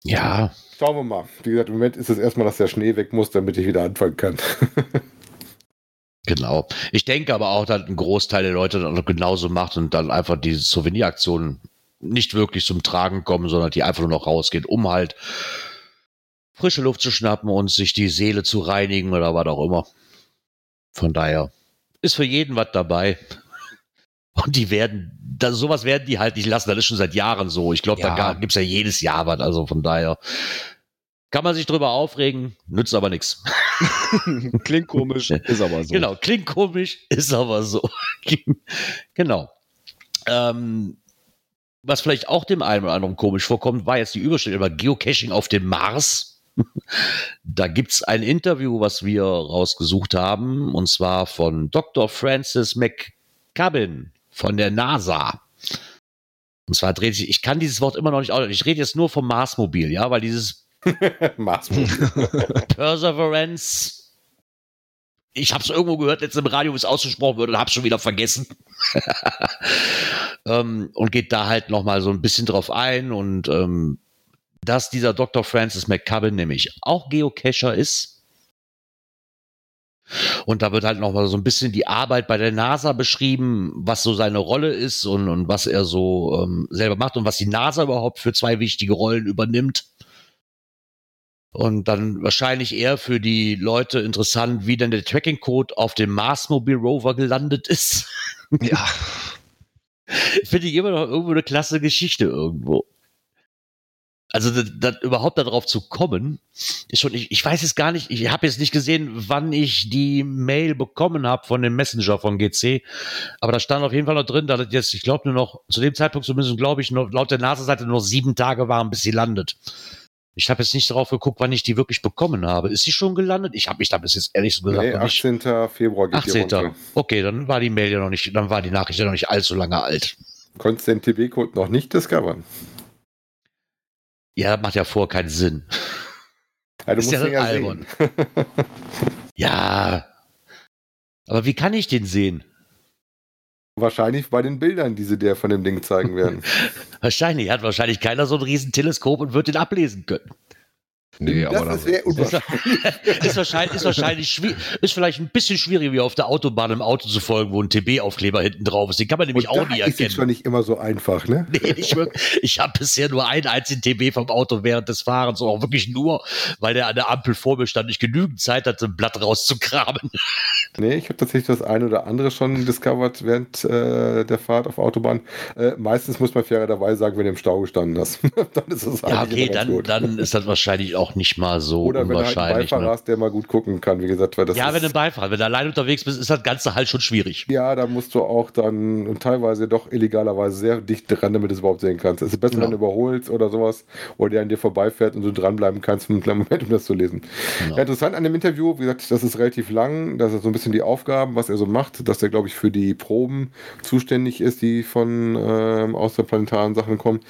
ja, Schauen wir mal. Wie gesagt, im Moment ist es erstmal, dass der Schnee weg muss, damit ich wieder anfangen kann. <laughs> Genau. Ich denke aber auch, dass ein Großteil der Leute dann auch genauso macht und dann einfach die Souveniraktionen nicht wirklich zum Tragen kommen, sondern die einfach nur noch rausgehen, um halt frische Luft zu schnappen und sich die Seele zu reinigen oder was auch immer. Von daher ist für jeden was dabei. <laughs> Und die werden, da, sowas werden die halt nicht lassen. Das ist schon seit Jahren so. Ich glaube, Ja. da ga- gibt's ja jedes Jahr was. Also von daher kann man sich drüber aufregen, nützt aber nichts. <laughs> Klingt komisch, ist aber so. Genau, klingt komisch, ist aber so. <laughs> genau. Ähm, was vielleicht auch dem einen oder anderen komisch vorkommt, war jetzt die Überschrift über Geocaching auf dem Mars. <laughs> da gibt's ein Interview, was wir rausgesucht haben, und zwar von Dr. Francis McCubbin von der NASA. Und zwar dreht sich, ich kann dieses Wort immer noch nicht aus. Ich rede jetzt nur vom Marsmobil, ja, weil dieses <laughs> <laughs> Perseverance ich habe es irgendwo gehört, letztens im Radio, wie es ausgesprochen wird und habe schon wieder vergessen. <laughs> ähm, und geht da halt nochmal so ein bisschen drauf ein und ähm, dass dieser Dr. Francis McCubbin nämlich auch Geocacher ist. Und da wird halt nochmal so ein bisschen die Arbeit bei der NASA beschrieben, was so seine Rolle ist und, und was er so ähm, selber macht und was die NASA überhaupt für zwei wichtige Rollen übernimmt. Und dann wahrscheinlich eher für die Leute interessant, wie denn der Tracking-Code auf dem Mars Mobile Rover gelandet ist. <laughs> Ja. <laughs> Finde ich immer noch irgendwo eine klasse Geschichte irgendwo. Also das, das, überhaupt darauf zu kommen, ist schon, ich, ich weiß es gar nicht, ich habe jetzt nicht gesehen, wann ich die Mail bekommen habe von dem Messenger von GC, aber da stand auf jeden Fall noch drin, dass das jetzt, ich glaube nur noch, zu dem Zeitpunkt zumindest glaube ich, noch, laut der NASA-Seite nur sieben Tage waren, bis sie landet. Ich habe jetzt nicht darauf geguckt, wann ich die wirklich bekommen habe. Ist sie schon gelandet? Ich habe mich da bis jetzt ehrlich gesagt nee, 18. Nicht. Februar geht 18. Die runter. Okay, dann war die Mail ja noch nicht, dann war die Nachricht ja noch nicht allzu lange alt. Konntest den TB-Code noch nicht discovern? Ja, das macht ja vor keinen Sinn. Ja, du ist musst ja, ja albern. <laughs> ja. Aber wie kann ich den sehen? Wahrscheinlich bei den Bildern, die sie dir von dem Ding zeigen werden. <laughs> wahrscheinlich. Hat wahrscheinlich keiner so ein riesen Teleskop und wird den ablesen können. Nee, das aber ist sehr unwahrscheinlich. <laughs> ist wahrscheinlich, ist wahrscheinlich ist vielleicht ein bisschen schwierig, wie auf der Autobahn im Auto zu folgen, wo ein TB-Aufkleber hinten drauf ist. Den kann man nämlich Und auch nie erkennen. Ist schon nicht immer so einfach, ne? Nee, ich, ich habe bisher nur einen einzigen TB vom Auto während des Fahrens, auch wirklich nur, weil der an der Ampel vor mir stand, ich genügend Zeit hatte, ein Blatt rauszugraben. <laughs> Nee, ich habe tatsächlich das eine oder andere schon discovered während äh, der Fahrt auf Autobahn. Äh, meistens muss man fairer dabei sagen, wenn du im Stau gestanden hast. <laughs> dann ist es Ja, okay, dann, dann ist das wahrscheinlich auch nicht mal so Oder wenn du halt einen Beifahrer ne? hast, der mal gut gucken kann, wie gesagt. Weil das ja, wenn du einen Beifahrer, wenn du allein unterwegs bist, ist das Ganze halt schon schwierig. Ja, da musst du auch dann und teilweise doch illegalerweise sehr dicht dran, damit du es überhaupt sehen kannst. Es ist besser, genau. wenn du überholst oder sowas, oder der an dir vorbeifährt und du dranbleiben kannst für einen kleinen Moment, um das zu lesen. Genau. Ja, interessant an dem Interview, wie gesagt, das ist relativ lang, das ist so ein bisschen die Aufgaben, was er so macht, dass er, glaube ich, für die Proben zuständig ist, die von ähm, außerplanetaren Sachen kommen,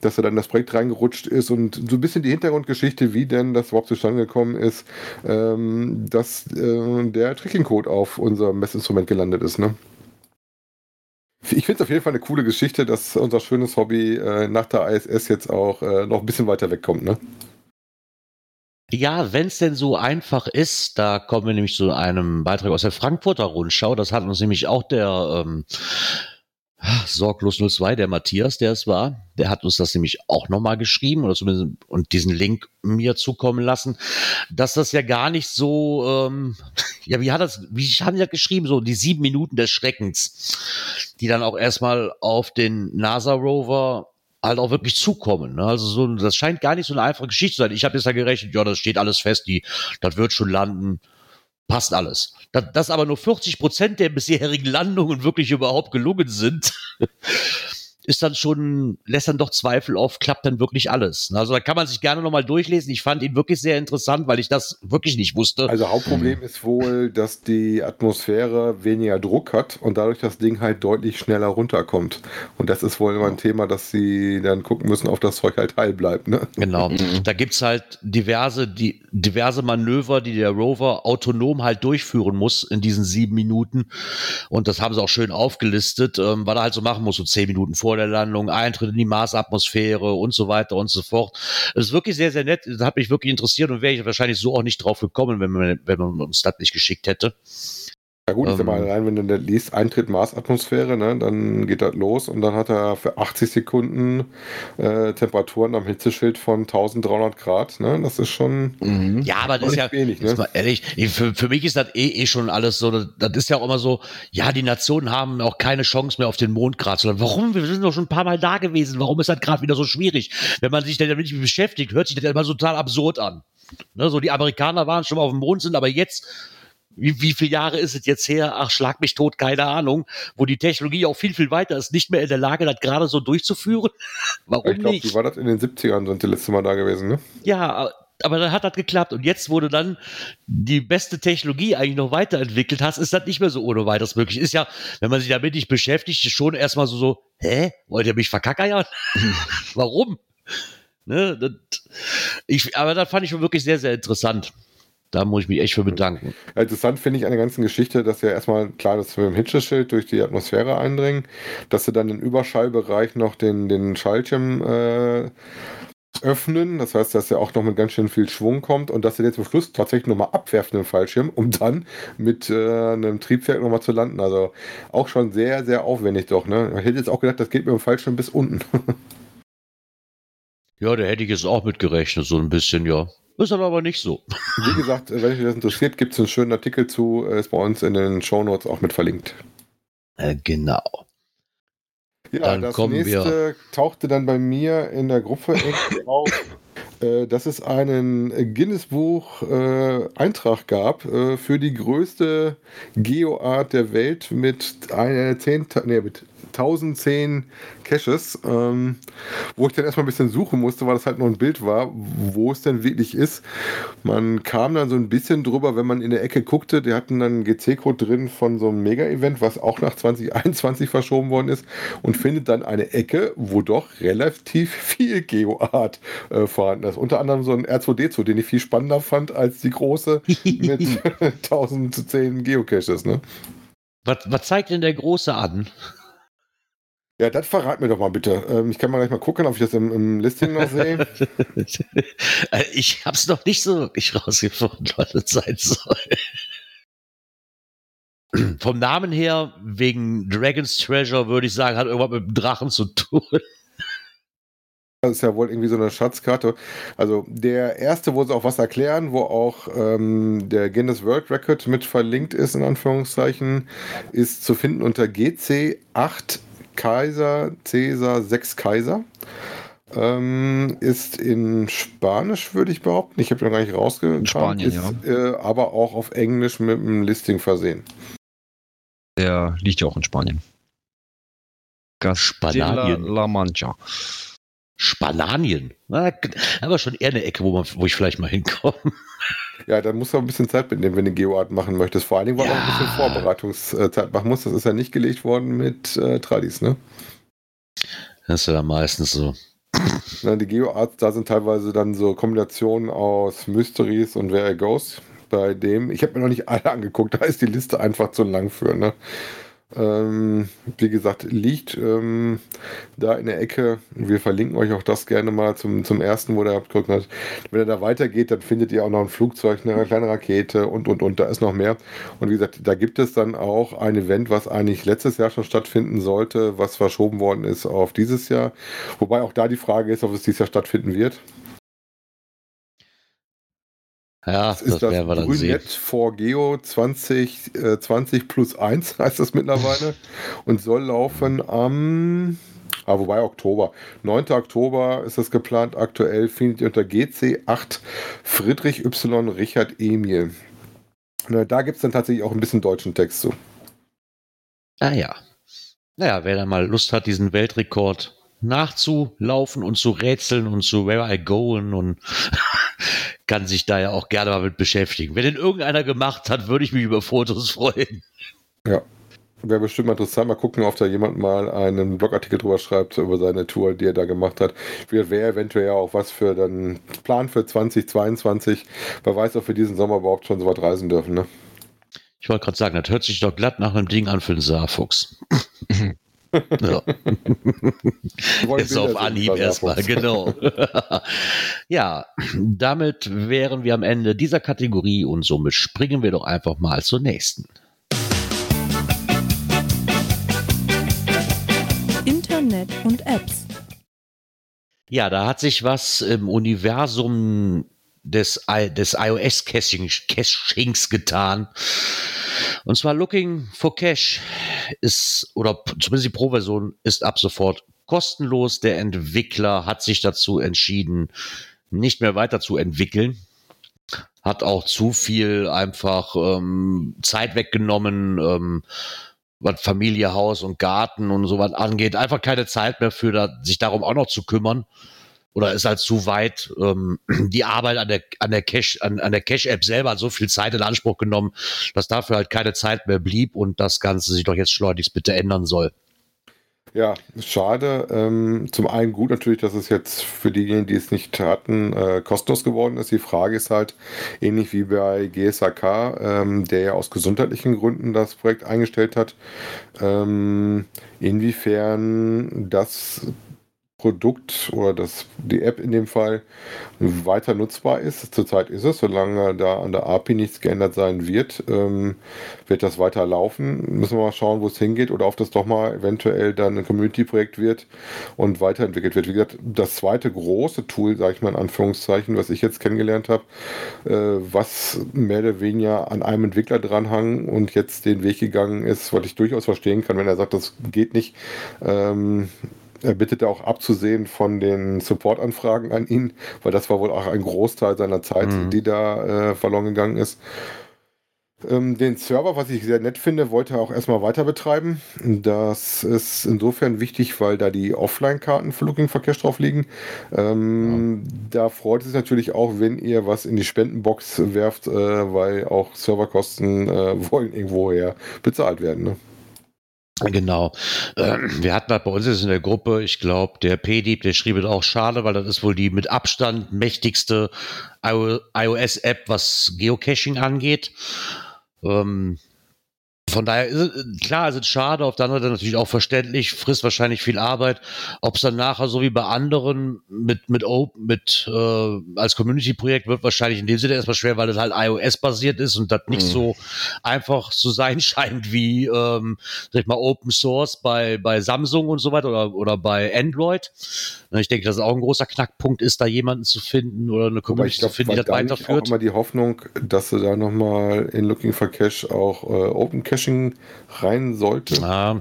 dass er dann in das Projekt reingerutscht ist und so ein bisschen die Hintergrundgeschichte, wie denn das überhaupt zustande gekommen ist, ähm, dass äh, der Tracking-Code auf unserem Messinstrument gelandet ist. Ne? Ich finde es auf jeden Fall eine coole Geschichte, dass unser schönes Hobby äh, nach der ISS jetzt auch äh, noch ein bisschen weiter wegkommt. Ne? Ja, wenn es denn so einfach ist, da kommen wir nämlich zu einem Beitrag aus der Frankfurter Rundschau. Das hat uns nämlich auch der ähm, Sorglos 02, der Matthias, der es war, der hat uns das nämlich auch nochmal geschrieben oder zumindest und diesen Link mir zukommen lassen, dass das ja gar nicht so, ähm, ja, wie hat das, wie haben die das geschrieben, so die sieben Minuten des Schreckens, die dann auch erstmal auf den NASA-Rover halt auch wirklich zukommen. Ne? Also so, das scheint gar nicht so eine einfache Geschichte zu sein. Ich habe jetzt da gerechnet, ja, das steht alles fest, die, das wird schon landen passt alles. Dass, dass aber nur 40 Prozent der bisherigen Landungen wirklich überhaupt gelungen sind, ist dann schon, lässt dann doch Zweifel auf, klappt dann wirklich alles. Also da kann man sich gerne nochmal durchlesen. Ich fand ihn wirklich sehr interessant, weil ich das wirklich nicht wusste. Also Hauptproblem ist wohl, dass die Atmosphäre weniger Druck hat und dadurch das Ding halt deutlich schneller runterkommt. Und das ist wohl immer ein Thema, dass sie dann gucken müssen, ob das Zeug halt heil bleibt. Ne? Genau. Mhm. Da gibt's halt diverse, die, diverse Manöver, die der Rover autonom halt durchführen muss in diesen sieben Minuten. Und das haben sie auch schön aufgelistet, ähm, weil er halt so machen muss, so zehn Minuten vor vor der Landung, Eintritt in die Marsatmosphäre und so weiter und so fort. Das ist wirklich sehr, sehr nett. Das hat mich wirklich interessiert und wäre ich wahrscheinlich so auch nicht drauf gekommen, wenn man, wenn man uns das nicht geschickt hätte. Ja gut, ist ähm, ja mal rein, wenn du liest, Eintritt Marsatmosphäre, ne, dann geht das los und dann hat er für 80 Sekunden äh, Temperaturen am Hitzeschild von 1300 Grad. Ne? Das ist schon mhm. Ja, aber das ist ja, wenig, ne? mal ehrlich, für, für mich ist das eh, eh schon alles so, das ist ja auch immer so, ja, die Nationen haben auch keine Chance mehr auf den Mond gerade, sondern warum? Wir sind doch schon ein paar Mal da gewesen, warum ist das gerade wieder so schwierig? Wenn man sich damit beschäftigt, hört sich das immer so total absurd an. Ne, so die Amerikaner waren schon mal auf dem Mond, sind aber jetzt wie, wie viele Jahre ist es jetzt her? Ach, schlag mich tot, keine Ahnung, wo die Technologie auch viel, viel weiter ist, nicht mehr in der Lage, das gerade so durchzuführen. <laughs> Warum ich glaub, nicht? Wie war das in den 70ern, sind die letzte Mal da gewesen, ne? Ja, aber dann hat das geklappt. Und jetzt, wo du dann die beste Technologie eigentlich noch weiterentwickelt hast, ist das nicht mehr so ohne weiteres möglich. Ist ja, wenn man sich damit nicht beschäftigt, schon erstmal so, so hä? Wollt ihr mich verkackeiern? <laughs> Warum? Ne, das, ich, aber das fand ich schon wirklich sehr, sehr interessant. Da muss ich mich echt für bedanken. Interessant finde ich an der ganzen Geschichte, dass ja erstmal klar, dass wir im Hitzeschild durch die Atmosphäre eindringen, dass sie dann im Überschallbereich noch den, den Schaltschirm äh, öffnen. Das heißt, dass er auch noch mit ganz schön viel Schwung kommt und dass er jetzt zum Schluss tatsächlich nochmal abwerfen den Fallschirm, um dann mit äh, einem Triebwerk nochmal zu landen. Also auch schon sehr, sehr aufwendig doch. Ne? Ich hätte jetzt auch gedacht, das geht mit dem Fallschirm bis unten. <laughs> ja, da hätte ich jetzt auch mit gerechnet, so ein bisschen, ja. Ist dann aber nicht so. Wie gesagt, wenn euch das interessiert, gibt es einen schönen Artikel zu, äh, ist bei uns in den Shownotes auch mit verlinkt. Äh, genau. Ja, dann das nächste wir. tauchte dann bei mir in der Gruppe <laughs> auf, äh, dass es einen Guinness-Buch äh, Eintrag gab äh, für die größte Geoart der Welt mit, einer 10, nee, mit 1010 Caches, ähm, wo ich dann erstmal ein bisschen suchen musste, weil das halt nur ein Bild war, wo es denn wirklich ist. Man kam dann so ein bisschen drüber, wenn man in der Ecke guckte, die hatten dann einen GC-Code drin von so einem Mega-Event, was auch nach 2021 verschoben worden ist und findet dann eine Ecke, wo doch relativ viel Geoart äh, vorhanden ist. Unter anderem so ein R2D2, den ich viel spannender fand als die große <laughs> mit <laughs> 1010 Geocaches. Ne? Was, was zeigt denn der Große an? Ja, das verrat mir doch mal bitte. Ähm, ich kann mal gleich mal gucken, ob ich das im, im Listing noch sehe. <laughs> Äh, ich habe es noch nicht so wirklich rausgefunden, <laughs> was es sein soll. <clears throat> Vom Namen her, wegen Dragon's Treasure, würde ich sagen, hat irgendwas mit dem Drachen zu tun. <laughs> Das ist ja wohl irgendwie so eine Schatzkarte. Also der erste, wo sie auch was erklären, wo auch ähm, der Guinness World Record mit verlinkt ist, in Anführungszeichen, ist zu finden unter GC 8 Kaiser, Cäsar, sechs Kaiser. Ähm, ist in Spanisch, würde ich behaupten. Ich habe noch gar nicht rausgekommen. Spanien, ist, ja. Äh, aber auch auf Englisch mit einem Listing versehen. Der liegt ja auch in Spanien. Castilla La Mancha. Spanien. Na, aber schon eher eine Ecke, wo, man, wo ich vielleicht mal hinkomme. Ja, da musst du auch ein bisschen Zeit mitnehmen, wenn du Geoart machen möchtest. Vor allen Dingen, weil ja. du auch ein bisschen Vorbereitungszeit machen musst. Das ist ja nicht gelegt worden mit äh, Tradis, ne? Das ist ja meistens so. <clears throat> Na, die Geoarts, da sind teilweise dann so Kombinationen aus Mysteries und Where It Goes. Bei dem, ich habe mir noch nicht alle angeguckt, da ist die Liste einfach zu lang für, ne? Ähm, wie gesagt, liegt ähm, da in der Ecke. Wir verlinken euch auch das gerne mal zum, zum ersten, wo der abgeguckt hat. Wenn er da weitergeht, dann findet ihr auch noch ein Flugzeug, eine kleine Rakete und, und, und. Da ist noch mehr. Und wie gesagt, da gibt es dann auch ein Event, was eigentlich letztes Jahr schon stattfinden sollte, was verschoben worden ist auf dieses Jahr. Wobei auch da die Frage ist, ob es dieses Jahr stattfinden wird. Ja, das, ist das, werden wir dann sehen. for Geo 20, äh, 20 plus 1 <laughs> heißt das mittlerweile und soll laufen am, ah, wobei Oktober, 9. Oktober ist das geplant. Aktuell findet ihr unter GC8 Friedrich Y. Richard Emil. Na, da gibt es dann tatsächlich auch ein bisschen deutschen Text zu. Ah ja. Naja, wer da mal Lust hat, diesen Weltrekord nachzulaufen und zu rätseln und zu Where I Go und <laughs> kann sich da ja auch gerne mal mit beschäftigen. Wenn den irgendeiner gemacht hat, würde ich mich über Fotos freuen. Ja, wäre bestimmt mal interessant. Mal gucken, ob da jemand mal einen Blogartikel drüber schreibt über seine Tour, die er da gemacht hat. Wäre eventuell ja auch was für dann Plan für 2022. Wer weiß, ob wir diesen Sommer überhaupt schon so weit reisen dürfen, ne? Ich wollte gerade sagen, das hört sich doch glatt nach einem Ding an für den Saarfuchs. <laughs> Ja. <laughs> Ist auf Anhieb erstmal, genau. <laughs> ja, damit wären wir am Ende dieser Kategorie und somit springen wir doch einfach mal zur nächsten. Internet und Apps. Ja, da hat sich was im Universum des, des iOS-Cachings getan. Und zwar Looking for Cash ist, oder zumindest die Pro-Version ist ab sofort kostenlos. Der Entwickler hat sich dazu entschieden, nicht mehr weiter zu entwickeln. Hat auch zu viel einfach ähm, Zeit weggenommen, ähm, was Familie, Haus und Garten und sowas angeht. Einfach keine Zeit mehr für da, sich darum auch noch zu kümmern. Oder ist halt zu weit. Ähm, <clears throat> die Arbeit an der, an der Cache, an, an der Cache-App selber hat so viel Zeit in Anspruch genommen, dass dafür halt keine Zeit mehr blieb und das Ganze sich doch jetzt schleunigst bitte ändern soll. Ja, schade. Ähm, zum einen gut natürlich, dass es jetzt für diejenigen, die es nicht hatten, äh, kostenlos geworden ist. Die Frage ist halt, ähnlich wie bei GSAK, ähm, der ja aus gesundheitlichen Gründen das Projekt eingestellt hat, ähm, inwiefern das Produkt oder das, die App in dem Fall weiter nutzbar ist. Zurzeit ist es, solange da an der API nichts geändert sein wird, ähm, wird das weiter laufen. Müssen wir mal schauen, wo es hingeht oder ob das doch mal eventuell dann ein Community-Projekt wird und weiterentwickelt wird. Wie gesagt, das zweite große Tool, sage ich mal in Anführungszeichen, was ich jetzt kennengelernt habe, äh, was mehr oder weniger an einem Entwickler dranhang und jetzt den Weg gegangen ist, was ich durchaus verstehen kann, wenn er sagt, das geht nicht. Ähm, er bittet auch abzusehen von den Supportanfragen an ihn, weil das war wohl auch ein Großteil seiner Zeit, mhm. die da äh, verloren gegangen ist. Ähm, den Server, was ich sehr nett finde, wollte er auch erstmal weiter betreiben. Das ist insofern wichtig, weil da die Offline-Karten für Looking for Cash drauf liegen. Ähm, ja. Da freut es natürlich auch, wenn ihr was in die Spendenbox werft, äh, weil auch Serverkosten äh, <laughs> wollen irgendwoher bezahlt werden. Ne? Genau. Ähm, wir hatten halt bei uns jetzt in der Gruppe, ich glaube, der P-Dieb, der schrieb es auch schade, weil das ist wohl die mit Abstand mächtigste iOS-App, was Geocaching angeht. Ähm, von daher ist es, klar, ist es schade, auf der anderen Seite natürlich auch verständlich, frisst wahrscheinlich viel Arbeit. Ob es dann nachher so wie bei anderen mit, mit Open, mit äh, als Community-Projekt wird wahrscheinlich in dem Sinne erstmal schwer, weil das halt iOS-basiert ist und das nicht mhm. so einfach zu sein <laughs> scheint wie, ähm, sag ich mal, Open Source bei, bei Samsung und so weiter oder, oder bei Android. Ich denke, dass auch ein großer Knackpunkt ist, da jemanden zu finden oder eine Community glaub, zu finden, die das weiterführt. Ich habe immer die Hoffnung, dass du da nochmal in Looking for Cash auch äh, Open Caching rein sollte. Ah.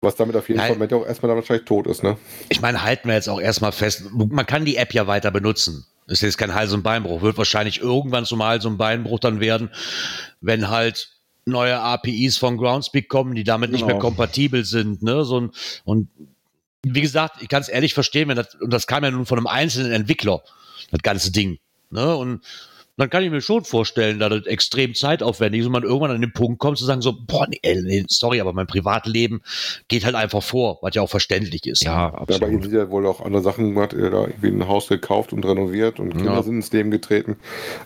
Was damit auf jeden Nein. Fall auch erstmal dann wahrscheinlich tot ist, ne? Ich meine, halten wir jetzt auch erstmal fest, man kann die App ja weiter benutzen. Das ist jetzt kein Hals- und Beinbruch. Wird wahrscheinlich irgendwann zum Hals- und Beinbruch dann werden, wenn halt neue APIs von Groundspeak kommen, die damit genau. nicht mehr genau. kompatibel sind. Ne? So ein, und wie gesagt, ich kann es ehrlich verstehen, wenn das, und das kam ja nun von einem einzelnen Entwickler, das ganze Ding. Ne? Und dann kann ich mir schon vorstellen, dass das extrem zeitaufwendig ist und man irgendwann an den Punkt kommt zu sagen so, boah, nee, nee, sorry, aber mein Privatleben geht halt einfach vor, was ja auch verständlich ist. Ja, absolut. Ja, aber ihr ja wohl auch andere Sachen gemacht, ihr da irgendwie ein Haus gekauft und renoviert und Kinder ja. sind ins Leben getreten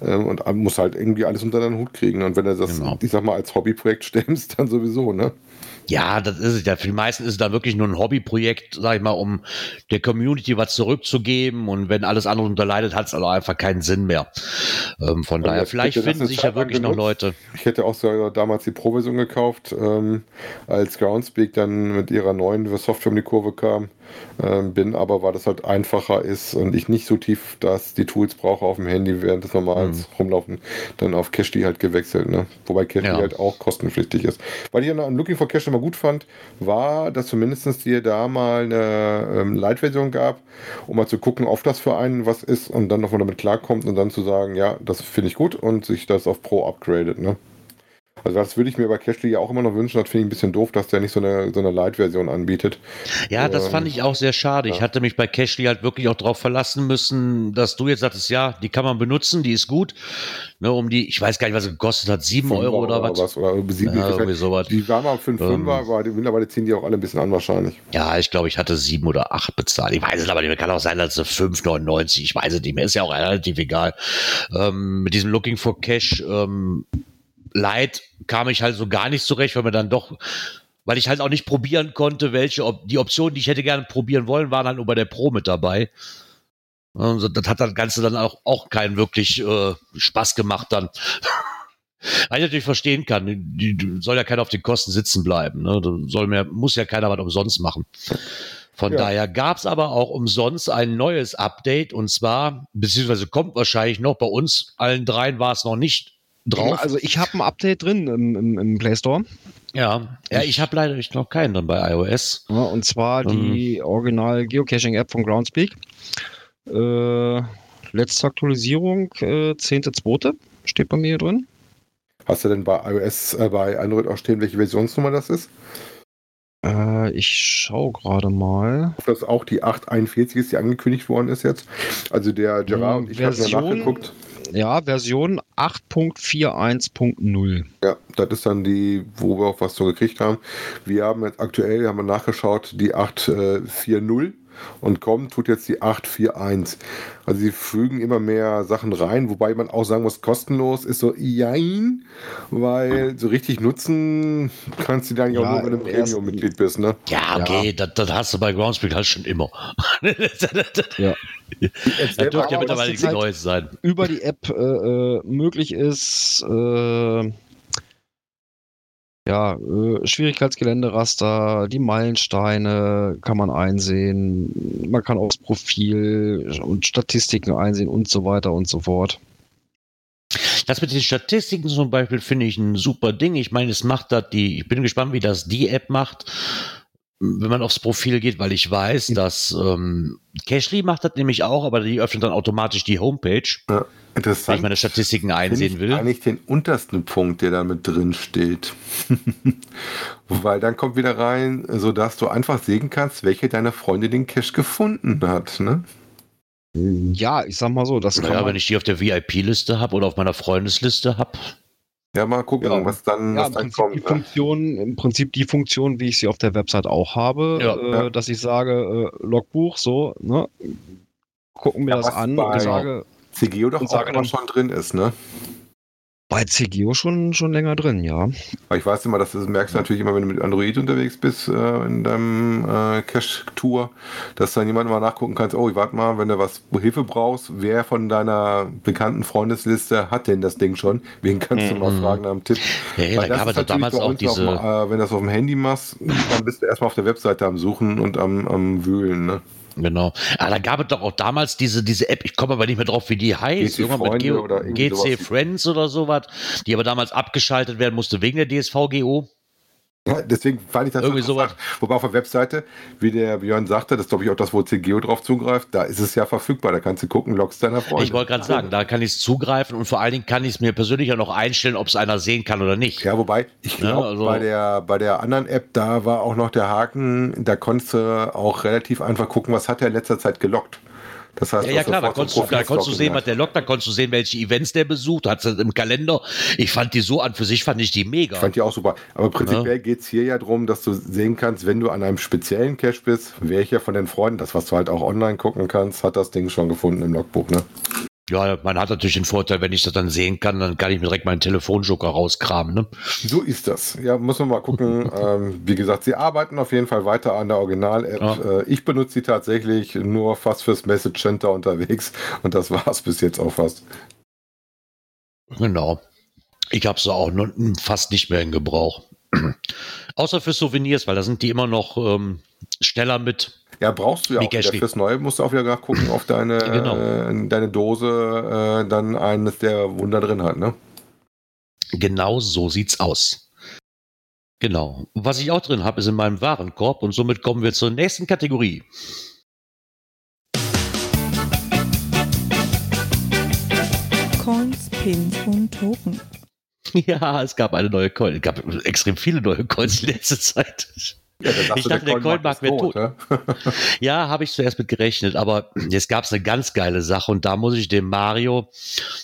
ähm, und muss halt irgendwie alles unter deinen Hut kriegen und wenn er das, genau. ich sag mal, als Hobbyprojekt <laughs> stemmst, dann sowieso, ne? Ja, das ist es ja. Für die meisten ist es da wirklich nur ein Hobbyprojekt, sag ich mal, um der Community was zurückzugeben. Und wenn alles andere unterleidet, hat es also einfach keinen Sinn mehr. Ähm, von daher, vielleicht finden sich ja wirklich noch Leute. Ich hätte auch so damals die Provision gekauft, ähm, als Groundspeak dann mit ihrer neuen Software um die Kurve kam ähm, bin, aber weil das halt einfacher ist und ich nicht so tief dass die Tools brauche auf dem Handy während des normals mhm. Rumlaufen, dann auf Cashly halt gewechselt. Ne? Wobei Cashly ja. halt auch kostenpflichtig ist. Was ich an Looking for Cash immer gut fand, war, dass zumindest dir da mal eine ähm, Light-Version gab, um mal zu gucken, ob das für einen was ist und dann nochmal damit klarkommt und dann zu sagen, ja, das finde ich gut und sich das auf Pro upgradet. Ne? Also das würde ich mir bei Cashly ja auch immer noch wünschen. Das finde ich ein bisschen doof, dass der nicht so eine, so eine Light-Version anbietet. Ja, das ähm, fand ich auch sehr schade. Ja. Ich hatte mich bei Cashly halt wirklich auch darauf verlassen müssen, dass du jetzt sagtest, ja, die kann man benutzen, die ist gut. Ne, um die, ich weiß gar nicht, was sie gekostet hat, sieben Euro oder, oder was? Oder sieben, ja, irgendwie sowas. Die waren mal für einen Fünfer, ähm, aber mittlerweile ziehen die auch alle ein bisschen an wahrscheinlich. Ja, ich glaube, ich hatte sieben oder acht bezahlt. Ich weiß es aber nicht mehr. Kann auch sein, dass es 5,99. Ich weiß es nicht mehr. Ist ja auch relativ egal. Ähm, mit diesem Looking for Cash ähm, Light kam ich halt so gar nicht zurecht, weil mir dann doch, weil ich halt auch nicht probieren konnte, welche, Op die Optionen, die ich hätte gerne probieren wollen, waren halt nur bei der Pro mit dabei. Also das hat das Ganze dann auch, auch keinen wirklich äh, Spaß gemacht dann. <laughs> Weil ich natürlich verstehen kann, die, die, soll ja keiner auf den Kosten sitzen bleiben. Ne? Soll mehr, muss ja keiner was umsonst machen. Von ja. daher gab es aber auch umsonst ein neues Update und zwar, beziehungsweise kommt wahrscheinlich noch, bei uns allen dreien war es noch nicht drauf. Also ich habe ein Update drin im, im, im, Play Store. Ja, ja, ich habe leider, ich glaube, keinen drin bei iOS. Ja, und zwar ähm. die Original Geocaching App von Groundspeak. Äh, letzte Aktualisierung, äh, 10.2. steht bei mir drin. Hast du denn bei iOS, äh, bei Android auch stehen, welche Versionsnummer das ist? Äh, ich schau gerade mal. Ob das auch die 841 ist, die angekündigt worden ist jetzt. Also der Gerard und ich haben nachgeguckt. Ja, Version 8.41.0. Ja, das ist dann die, wo wir auch was so gekriegt haben. Wir haben jetzt aktuell, haben wir nachgeschaut, die 840 und kommen tut jetzt die 841. Also sie fügen immer mehr Sachen rein, wobei man auch sagen muss, kostenlos ist so jein, weil so richtig nutzen kannst du eigentlich Ja, auch nur, wenn du Premium-Mitglied bist, ne? Ja, okay, Das, das hast du bei Groundspeak halt schon immer. <laughs> Ja. Das dürfte ja mittlerweile nichts Neues sein. Über die App äh, äh, möglich ist. Äh, ja, äh, Schwierigkeitsgeländeraster, die Meilensteine kann man einsehen. Man kann auch das Profil und Statistiken einsehen und so weiter und so fort. Das mit den Statistiken zum Beispiel finde ich ein super Ding. Ich meine, es macht das die, ich bin gespannt, wie das die App macht, wenn man aufs Profil geht, weil ich weiß, dass ähm, Cashly macht das nämlich auch, aber die öffnet dann automatisch die Homepage, Ja, wenn interessant. ich meine Statistiken einsehen ich will. eigentlich den untersten Punkt, der da mit drin steht. <laughs> Weil dann kommt wieder rein, sodass du einfach sehen kannst, welche deiner Freunde den Cache gefunden hat. Ne? Ja, ich sag mal so, das kann Naja, man, wenn ich die auf der VIP-Liste habe oder auf meiner Freundesliste habe. Ja, mal gucken, Ja. was dann, ja, was im dann kommt. die ne? Funktion, im Prinzip die Funktion, wie ich sie auf der Website auch habe, Ja, äh, ja. dass ich sage, äh, Logbuch, so, ne, gucken Ja, das an und sage, CGO doch Und auch sage dann- schon drin ist, ne? Bei CGO schon, schon länger drin, ja. Ich weiß immer, das ist- merkst du natürlich immer, wenn du mit Android unterwegs bist äh, in deinem äh, Cache-Tour, dass dann jemand mal nachgucken kannst, oh, warte mal, wenn du was Hilfe brauchst, wer von deiner bekannten Freundesliste hat denn das Ding schon? Wen kannst du mal Mhm. fragen nach einem Tipp? Ja, ja, Weil da das gab es damals auch diese. Auf, dem, äh, wenn du das auf dem Handy machst, dann bist du erstmal auf der Webseite am Suchen und am, am Wühlen. Ne? Genau. Ah, da gab es doch auch damals diese, diese App, ich komme aber nicht mehr drauf, wie die heißt. GC Irgendwann mit Freunde Geo- oder GC. Friends oder sowas, die aber damals abgeschaltet werden musste wegen der DSVGO. Ja, deswegen fand ich das Irgendwie so interessant. Wobei auf der Webseite, wie der Björn sagte, das ist glaube ich auch das, wo CGO drauf zugreift, da ist es ja verfügbar. Da kannst du gucken, logs deiner Freunde. Ich wollte gerade sagen, da kann ich es zugreifen und vor allen Dingen kann ich es mir persönlich auch noch einstellen, ob es einer sehen kann oder nicht. Ja, wobei, ich Ja, glaube, also- bei, der, bei der anderen App, da war auch noch der Haken, da konntest du auch relativ einfach gucken, was hat er in letzter Zeit gelockt. Das heißt, Ja, ja klar, da konntest, du, da konntest du sehen, was der lockt, da konntest du sehen, welche Events der besucht, hat es im Kalender. Ich fand die so an für sich, fand ich die mega. Ich fand die auch super. Aber prinzipiell geht es hier ja darum, dass du sehen kannst, wenn du an einem speziellen Cache bist, welcher von den Freunden, das was du halt auch online gucken kannst, hat das Ding schon gefunden im Logbuch. Ne? Ja, man hat natürlich den Vorteil, wenn ich das dann sehen kann, dann kann ich mir direkt meinen Telefonjoker rauskramen. Ne? So ist das. Ja, muss man mal gucken. <laughs> ähm, wie gesagt, sie arbeiten auf jeden Fall weiter an der Original-App. Ja. Äh, ich benutze sie tatsächlich nur fast fürs Message Center unterwegs und das war es bis jetzt auch fast. Genau. Ich habe sie auch fast nicht mehr in Gebrauch. <clears throat> Außer für Souvenirs, weil da sind die immer noch ähm, schneller mit. Ja, brauchst du ja auch wieder fürs Neue, musst du auch wieder gucken, auf deine, <laughs> Genau. äh, deine Dose äh, dann eines der Wunder drin hat. Ne? Genau so sieht's aus. Genau. Was ich auch drin habe, ist in meinem Warenkorb und somit kommen wir zur nächsten Kategorie. Coins, Pins und Token. <laughs> Ja, es gab eine neue Coin. Es gab extrem viele neue Coins in letzter Zeit. Ja, Ich dachte, der Coinmarkt wäre tot, ne? <laughs> Ja, habe ich zuerst mit gerechnet, aber jetzt gab es eine ganz geile Sache und da muss ich dem Mario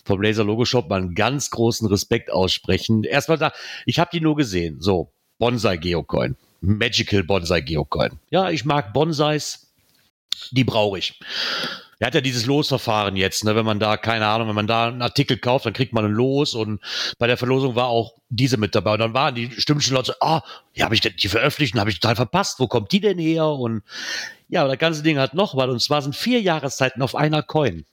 vom Laser Logo Shop mal einen ganz großen Respekt aussprechen. Erstmal da, ich habe die nur gesehen. So, Bonsai Geocoin. Magical Bonsai Geocoin. Ja, ich mag Bonsais. Die brauche ich. Er hat ja dieses Losverfahren jetzt, ne? wenn man da, keine Ahnung, wenn man da einen Artikel kauft, dann kriegt man ein Los und bei der Verlosung war auch diese mit dabei. Und dann waren die stimmischen Leute so, ah, ja, habe ich die veröffentlicht und habe ich total verpasst, wo kommt die denn her? Und ja, das ganze Ding hat noch was und zwar sind vier Jahreszeiten auf einer Coin.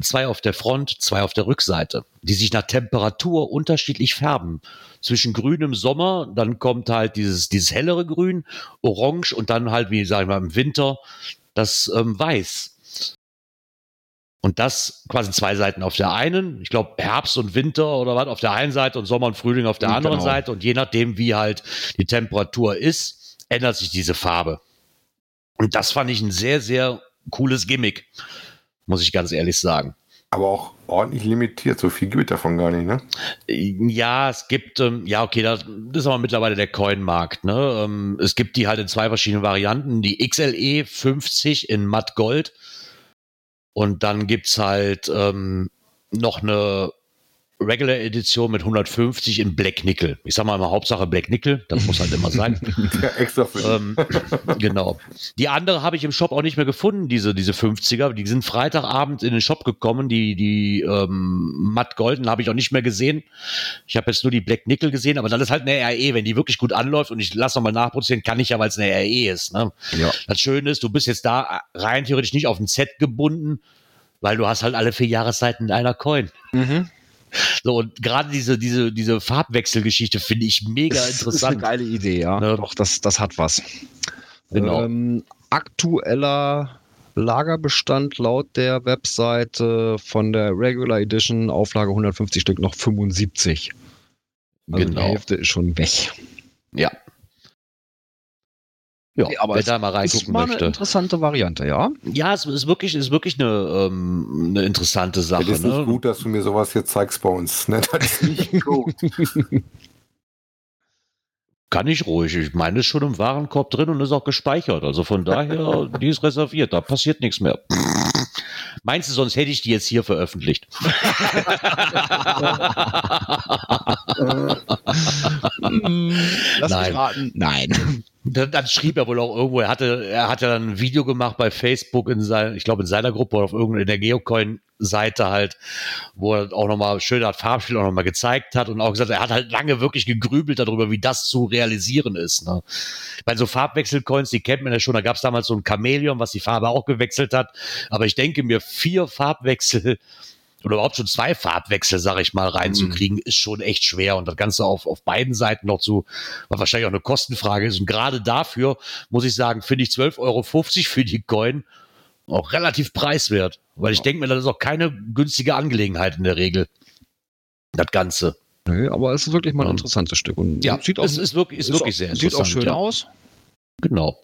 Zwei auf der Front, zwei auf der Rückseite, die sich nach Temperatur unterschiedlich färben. Zwischen grün im Sommer, dann kommt halt dieses, dieses hellere Grün, orange und dann halt, wie sagen wir, im Winter das ähm, Weiß. Und das quasi zwei Seiten auf der einen, ich glaube Herbst und Winter oder was auf der einen Seite und Sommer und Frühling auf der anderen genau. Seite. Und je nachdem, wie halt die Temperatur ist, ändert sich diese Farbe. Und das fand ich ein sehr, sehr cooles Gimmick, muss ich ganz ehrlich sagen. Aber auch ordentlich limitiert. So viel gibt es davon gar nicht, ne? Ja, es gibt, ähm, ja, okay, das ist aber mittlerweile der Coin-Markt. Ne? Ähm, es gibt die halt in zwei verschiedenen Varianten. Die XLE 50 in Matt Gold. Und dann gibt es halt ähm, noch eine Regular Edition mit 150 in Black Nickel. Ich sag mal immer Hauptsache Black Nickel, das muss halt immer sein. <laughs> Ja, extra für ähm, genau. Die andere habe ich im Shop auch nicht mehr gefunden, diese, diese 50er. Die sind Freitagabend in den Shop gekommen. Die, die ähm, matt golden habe ich auch nicht mehr gesehen. Ich habe jetzt nur die Black Nickel gesehen, aber dann ist halt eine RE. Wenn die wirklich gut anläuft und ich lasse nochmal nachproduzieren, kann ich ja, weil es eine RE ist. Ne? Ja. Das Schöne ist, du bist jetzt da rein theoretisch nicht auf ein Set gebunden, weil du hast halt alle vier Jahreszeiten in einer Coin. Mhm. So, und gerade diese, diese, diese Farbwechselgeschichte finde ich mega Das ist eine interessant. geile Idee, ja. Ne? Doch, das, das hat was. Genau. Ähm, aktueller Lagerbestand laut der Webseite von der Regular Edition, Auflage 150 Stück, noch 75. Also Genau. die Hälfte ist schon weg. Ja. Ja, Nee, aber wer es da mal Ist reingucken mal eine möchte. interessante Variante, ja. Ja, es ist wirklich, ist wirklich eine, ähm, eine interessante Sache. Das ist nicht Ne? gut, dass du mir sowas hier zeigst bei uns. Ne? Das ist nicht <laughs> gut. Kann ich ruhig. Ich meine, ist schon im Warenkorb drin und ist auch gespeichert. Also von daher, die ist reserviert. Da passiert nichts mehr. Meinst du, sonst hätte ich die jetzt hier veröffentlicht? <laughs> Lass Nein. mich raten. Nein. Dann, dann schrieb er wohl auch irgendwo, er hatte, er hatte dann ein Video gemacht bei Facebook in sein, ich glaube in seiner Gruppe oder auf irgendeiner Geocoin-Seite halt, wo er auch nochmal schön hat Farbspiel auch nochmal gezeigt hat und auch gesagt, er hat halt lange wirklich gegrübelt darüber, wie das zu realisieren ist. Ne? Bei so Farbwechselcoins, die kennt man ja schon, da gab es damals so ein Chamäleon, was die Farbe auch gewechselt hat. Aber ich denke mir, vier Farbwechsel oder überhaupt schon zwei Farbwechsel, sag ich mal, reinzukriegen, ist schon echt schwer. Und das Ganze auf, auf beiden Seiten noch zu, was wahrscheinlich auch eine Kostenfrage ist. Und gerade dafür, muss ich sagen, finde ich 12,50 Euro für die Coin auch relativ preiswert. Weil ich denke mir, das ist auch keine günstige Angelegenheit in der Regel. Das Ganze. Nö, aber es ist wirklich mal ein Ja. interessantes Stück. Und Ja, sieht auch, es ist wirklich, ist wirklich auch, sehr Sieht interessant. auch schön ja. aus. Genau.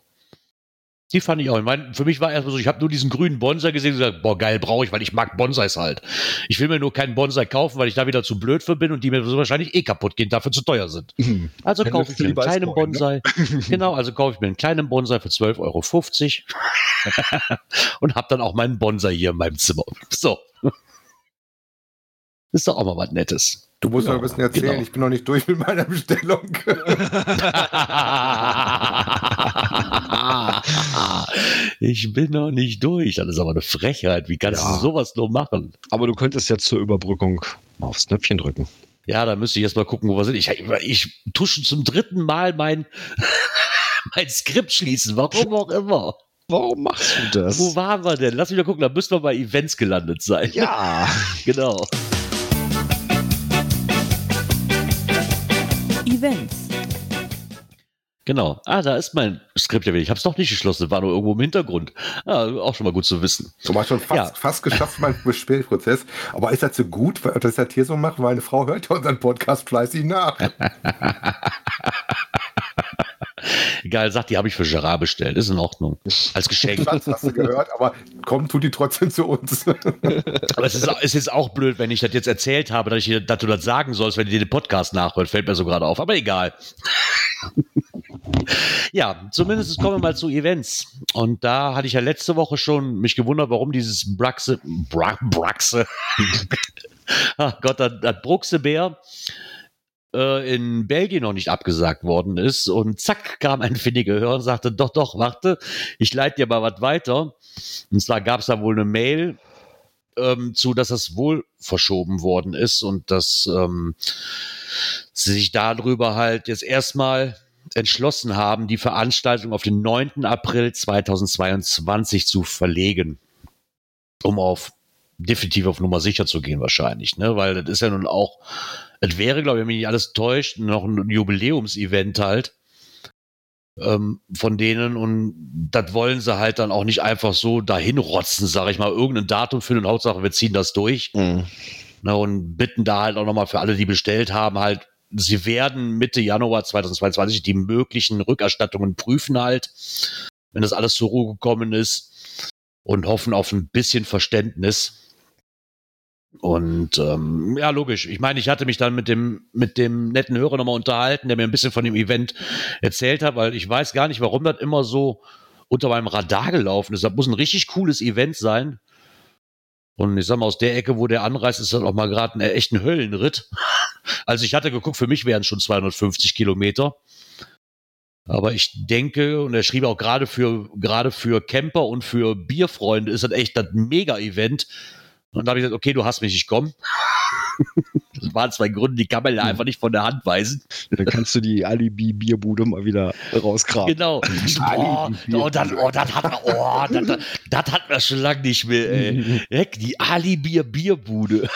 Die fand ich auch. Ich meine, für mich war erstmal so, ich habe nur diesen grünen Bonsai gesehen und gesagt, boah, geil, brauche ich, weil ich mag Bonsais halt. Ich will mir nur keinen Bonsai kaufen, weil ich da wieder zu blöd für bin und die mir so wahrscheinlich eh kaputt gehen, dafür zu teuer sind. Also Dann kaufe ich mir einen kleinen Coin, ne? Bonsai. <laughs> genau, also kaufe ich mir einen kleinen Bonsai für 12,50 Euro <laughs> und habe dann auch meinen Bonsai hier in meinem Zimmer. So. Ist doch auch mal was Nettes. Du musst Ja, noch ein bisschen erzählen, genau. ich bin noch nicht durch mit meiner Bestellung. <laughs> ich bin noch nicht durch. Das ist aber eine Frechheit. Wie kannst Ja. du sowas nur machen? Aber du könntest jetzt zur Überbrückung mal aufs Knöpfchen drücken. Ja, da müsste ich jetzt mal gucken, wo wir sind. Ich, ich tue schon zum dritten Mal mein, <laughs> mein Skript schließen. Warum auch immer. Warum machst du das? Wo waren wir denn? Lass mich mal gucken, da müssen wir bei Events gelandet sein. ja. <laughs> Genau. Events. Genau. Ah, da ist mein Skript ja wieder. Ich habe es doch nicht geschlossen, war nur irgendwo im Hintergrund. Ah, auch schon mal gut zu wissen. Du hast schon fast, Ja. fast geschafft, mein <laughs> Bestellprozess. Aber ist das so gut, dass ich das hier so mache? Weil eine Frau hört ja unseren Podcast fleißig nach. <laughs> Egal, sagt, die habe ich für Gerard bestellt. Ist in Ordnung. Als Geschenk. Schatz, hast du gehört, aber komm, tut die trotzdem zu uns. <laughs> Aber es ist, es ist auch blöd, wenn ich das jetzt erzählt habe, dass, ich, dir- dass du das sagen sollst, wenn du dir den Podcast nachhört. Fällt mir so gerade auf. Aber egal. <laughs> ja, zumindest kommen wir mal zu Events. Und da hatte ich ja letzte Woche schon mich gewundert, warum dieses Braxe, Bra, Braxe, ach <laughs> Gott, das, das Bruxebär äh, in Belgien noch nicht abgesagt worden ist. Und zack, kam ein findiger Hörer und sagte, doch, doch, warte, ich leite dir mal was weiter. Und zwar gab es da wohl eine Mail ähm, zu, dass das wohl verschoben worden ist und dass ähm, sie sich darüber halt jetzt erstmal entschlossen haben, die Veranstaltung auf den 9. April 2022 zu verlegen, um auf definitiv auf Nummer sicher zu gehen wahrscheinlich, ne? Weil das ist ja nun auch, es wäre, glaube ich, wenn mich nicht alles täuscht, noch ein Jubiläumsevent halt ähm, von denen und das wollen sie halt dann auch nicht einfach so dahin rotzen, sage ich mal, irgendein Datum finden und Hauptsache wir ziehen das durch Mhm. ne, und bitten da halt auch nochmal für alle, die bestellt haben, halt, sie werden Mitte Januar 2022 die möglichen Rückerstattungen prüfen halt, wenn das alles zur Ruhe gekommen ist und hoffen auf ein bisschen Verständnis. Und ähm, ja, logisch. Ich meine, ich hatte mich dann mit dem, mit dem netten Hörer nochmal unterhalten, der mir ein bisschen von dem Event erzählt hat, weil ich weiß gar nicht, warum das immer so unter meinem Radar gelaufen ist. Das muss ein richtig cooles Event sein. Und ich sag mal, aus der Ecke, wo der anreist, ist dann auch mal gerade ein echter Höllenritt. <laughs> Also ich hatte geguckt, für mich wären schon 250 Kilometer. Aber ich denke, und er schrieb auch gerade für, gerade für Camper und für Bierfreunde ist das echt das Mega-Event. Und da habe ich gesagt, okay, du hast mich, ich komme. <laughs> Das waren zwei Gründe, die kann man ja einfach nicht von der Hand weisen. Dann kannst du die Alibi-Bierbude mal wieder rausgraben. Genau. <laughs> Oh, oh, das, oh, das hat, oh, das, das, das hat man schon lange nicht mehr, ey. <laughs> Heck, die Ali-Bier-Bierbude.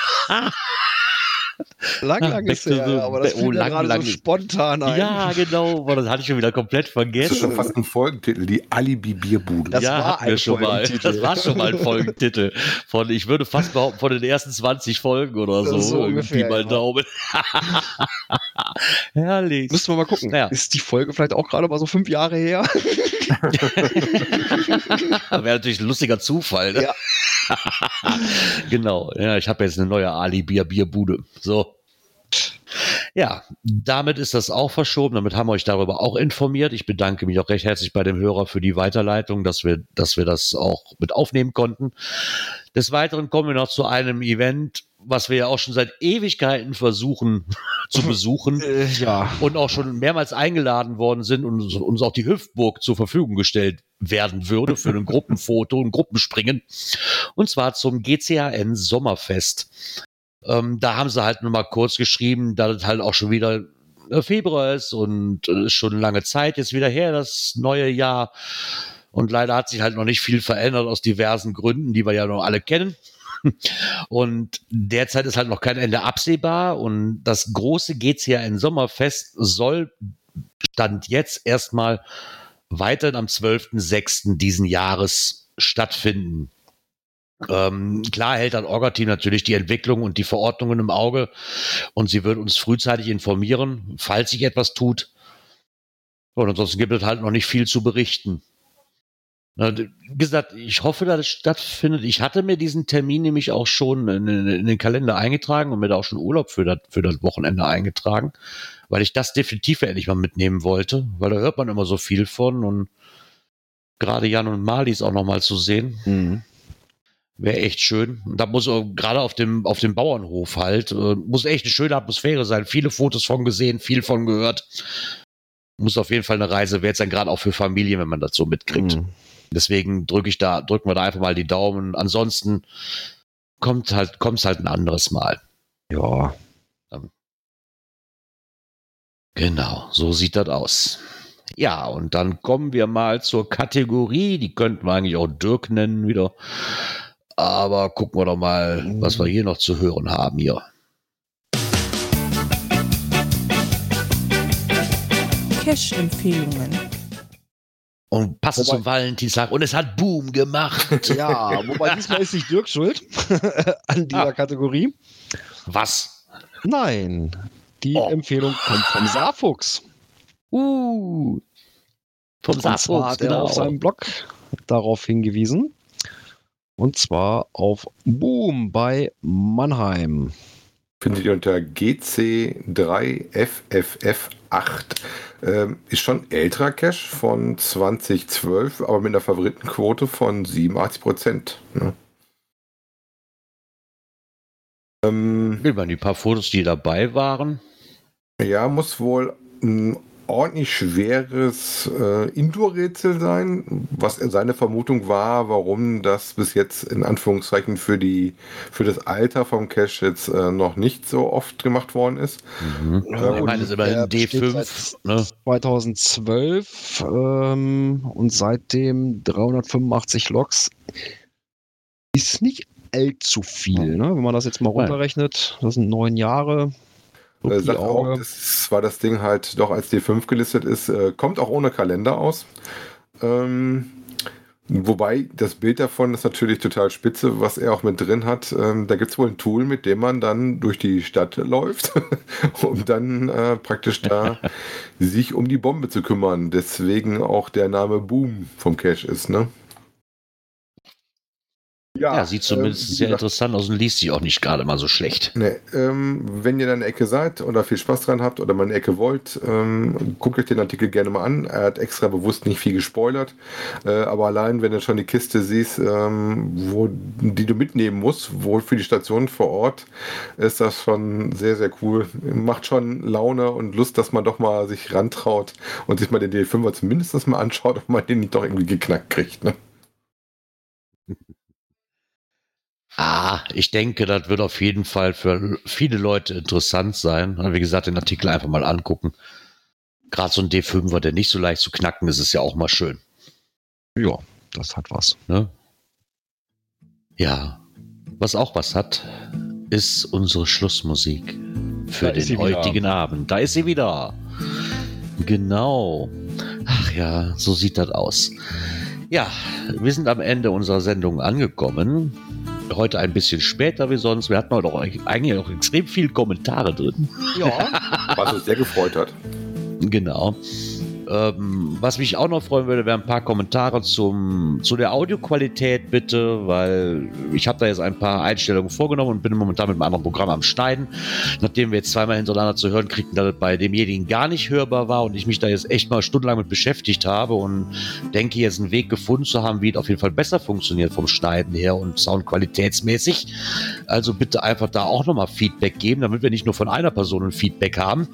Lang, lang Back ist to her, the- aber das oh, lang, gerade lang. so spontan ein. Ja, genau. Boah, das hatte ich schon wieder komplett Das ist vergessen. schon fast ein Folgentitel, die Alibi-Bierbude. Das ja, war ein schon mal. Das war schon mal ein Folgentitel. Von, ich würde fast behaupten, von den ersten 20 Folgen oder so. So irgendwie ungefähr, mal ja. Daumen. <laughs> Herrlich. Müssen wir mal gucken. Ja. Ist die Folge vielleicht auch gerade mal so fünf Jahre her? <laughs> Wäre natürlich ein lustiger Zufall. Ne? Ja. <laughs> genau. Ja, ich habe jetzt eine neue Ali-Bier-Bierbude. So. Ja, damit ist das auch verschoben. Damit haben wir euch darüber auch informiert. Ich bedanke mich auch recht herzlich bei dem Hörer für die Weiterleitung, dass wir, dass wir das auch mit aufnehmen konnten. Des Weiteren kommen wir noch zu einem Event, was wir ja auch schon seit Ewigkeiten versuchen <laughs> zu besuchen <laughs> Äh, ja. und auch schon mehrmals eingeladen worden sind und uns- uns auch die Hüftburg zur Verfügung gestellt werden würde für ein <laughs> Gruppenfoto, ein Gruppenspringen. Und zwar zum GCHN Sommerfest. Ähm, da haben sie halt nur mal kurz geschrieben, dass es halt auch schon wieder äh, Februar ist und äh, schon lange Zeit jetzt wieder her, das neue Jahr. Und leider hat sich halt noch nicht viel verändert aus diversen Gründen, die wir ja noch alle kennen. <laughs> Und derzeit ist halt noch kein Ende absehbar. Und das große GCHN Sommerfest soll Stand jetzt erstmal weiterhin am 12.06. diesen Jahres stattfinden. Ähm, klar hält das Orga-Team natürlich die Entwicklung und die Verordnungen im Auge und sie wird uns frühzeitig informieren, falls sich etwas tut. Und ansonsten gibt es halt noch nicht viel zu berichten. Wie gesagt, ich hoffe, dass es stattfindet. Ich hatte mir diesen Termin nämlich auch schon in, in, den Kalender eingetragen und mir da auch schon Urlaub für das, für das Wochenende eingetragen, weil ich das definitiv endlich mal mitnehmen wollte, weil da hört man immer so viel von und gerade Jan und Marlies auch noch mal zu sehen, Mhm. Wäre echt schön. Und da muss auch gerade auf dem, auf dem Bauernhof halt, äh, muss echt eine schöne Atmosphäre sein. Viele Fotos von gesehen, viel von gehört. Muss auf jeden Fall eine Reise wert sein, gerade auch für Familien, wenn man das so mitkriegt. Mhm. Deswegen drücke ich da, drücken wir da einfach mal die Daumen. Ansonsten kommt halt, kommt's halt ein anderes Mal. Ja. Genau, so sieht das aus. Ja, und dann kommen wir mal zur Kategorie. Die könnten wir eigentlich auch Dirk nennen wieder. Aber gucken wir doch mal, was wir hier noch zu hören haben hier. Cash-Empfehlungen. Und passend Wobei- zum Valentinstag. Und es hat Boom gemacht. Ja, wobei diesmal ist nicht Dirk schuld <laughs> an dieser Ah. Kategorie. Was? Nein, die Oh. Empfehlung kommt vom Saarfuchs. Uh. Vom Und zwar Saarfuchs, hat er genau. auf seinem Blog darauf hingewiesen. Und zwar auf Boom bei Mannheim. Findet ihr unter GC3FFF8. Ähm, ist schon älterer Cache von 2012, aber mit einer Favoritenquote von 87 Prozent. Ne? Ähm, Will man die paar Fotos, die dabei waren? ja, muss wohl ein ordentlich schweres äh, Indoor-Rätsel sein, was seine Vermutung war, warum das bis jetzt in Anführungszeichen für die für das Alter vom Cache jetzt äh, noch nicht so oft gemacht worden ist. Mhm. Ja, ich meine, es ist immerhin der besteht D5. seit Ne? 2012 ähm, und seitdem 385 Logs. Ist nicht allzu viel, ne? wenn man das jetzt mal runterrechnet. Das sind neun Jahre. Äh, sagt auch, dass zwar das Ding halt doch als D5 gelistet ist, äh, kommt auch ohne Kalender aus. Ähm, wobei das Bild davon ist natürlich total spitze, was er auch mit drin hat. Ähm, da gibt es wohl ein Tool, mit dem man dann durch die Stadt läuft, <laughs> um dann äh, praktisch da <laughs> sich um die Bombe zu kümmern. Deswegen auch der Name Boom vom Cache ist, ne? Ja, sieht zumindest ähm, sehr gesagt, interessant aus und liest sich auch nicht gerade mal so schlecht. Nee, ähm, wenn ihr in einer Ecke seid oder viel Spaß dran habt oder mal eine Ecke wollt, ähm, guckt euch den Artikel gerne mal an. Er hat extra bewusst nicht viel gespoilert, äh, aber allein, wenn du schon die Kiste siehst, ähm, wo, die du mitnehmen musst, wohl für die Station vor Ort, ist das schon sehr, sehr cool. Macht schon Laune und Lust, dass man doch mal sich rantraut und sich mal den D5er zumindest mal anschaut, ob man den nicht doch irgendwie geknackt kriegt. Ne? Ah, ich denke, das wird auf jeden Fall für viele Leute interessant sein. Wie gesagt, den Artikel einfach mal angucken. Gerade so ein D5er, der nicht so leicht zu knacken ist, ist ja auch mal schön. Ja, das hat was. Ne? Ja, was auch was hat, ist unsere Schlussmusik für Da den wieder. heutigen Abend. Da ist sie wieder. Genau. Ach ja, so sieht das aus. Ja, wir sind am Ende unserer Sendung angekommen. Heute ein bisschen später wie sonst. Wir hatten heute auch eigentlich auch extrem viele Kommentare drin. Ja, Was uns sehr gefreut hat. Genau. Ähm, was mich auch noch freuen würde, wären ein paar Kommentare zum, zu der Audioqualität bitte, weil ich habe da jetzt ein paar Einstellungen vorgenommen und bin momentan mit einem anderen Programm am Schneiden. Nachdem wir jetzt zweimal hintereinander zu hören kriegten, dass es bei demjenigen gar nicht hörbar war und ich mich da jetzt echt mal stundenlang mit beschäftigt habe und denke jetzt einen Weg gefunden zu haben, wie es auf jeden Fall besser funktioniert vom Schneiden her und soundqualitätsmäßig. Also bitte einfach da auch nochmal Feedback geben, damit wir nicht nur von einer Person ein Feedback haben.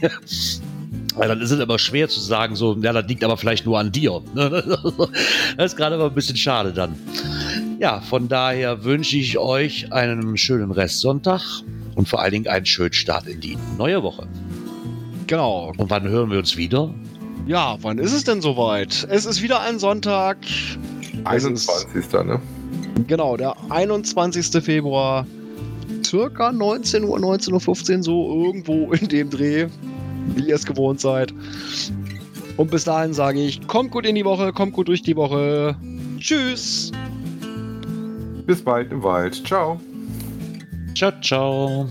<laughs> Weil dann ist es immer schwer zu sagen, so, ja, das liegt aber vielleicht nur an dir. <laughs> Das ist gerade immer ein bisschen schade dann. Ja, von daher wünsche ich euch einen schönen Restsonntag und vor allen Dingen einen schönen Start in die neue Woche. genau. Und wann hören wir uns wieder? Ja, wann ist es denn soweit? Es ist wieder ein Sonntag. Es ist- 21. Ne? Genau, der 21. Februar. Circa 19 Uhr, 19.15 Uhr, so irgendwo in dem Dreh, wie ihr es gewohnt seid. Und bis dahin sage ich, kommt gut in die Woche, kommt gut durch die Woche. Tschüss. Bis bald im Wald. Ciao. Ciao, ciao.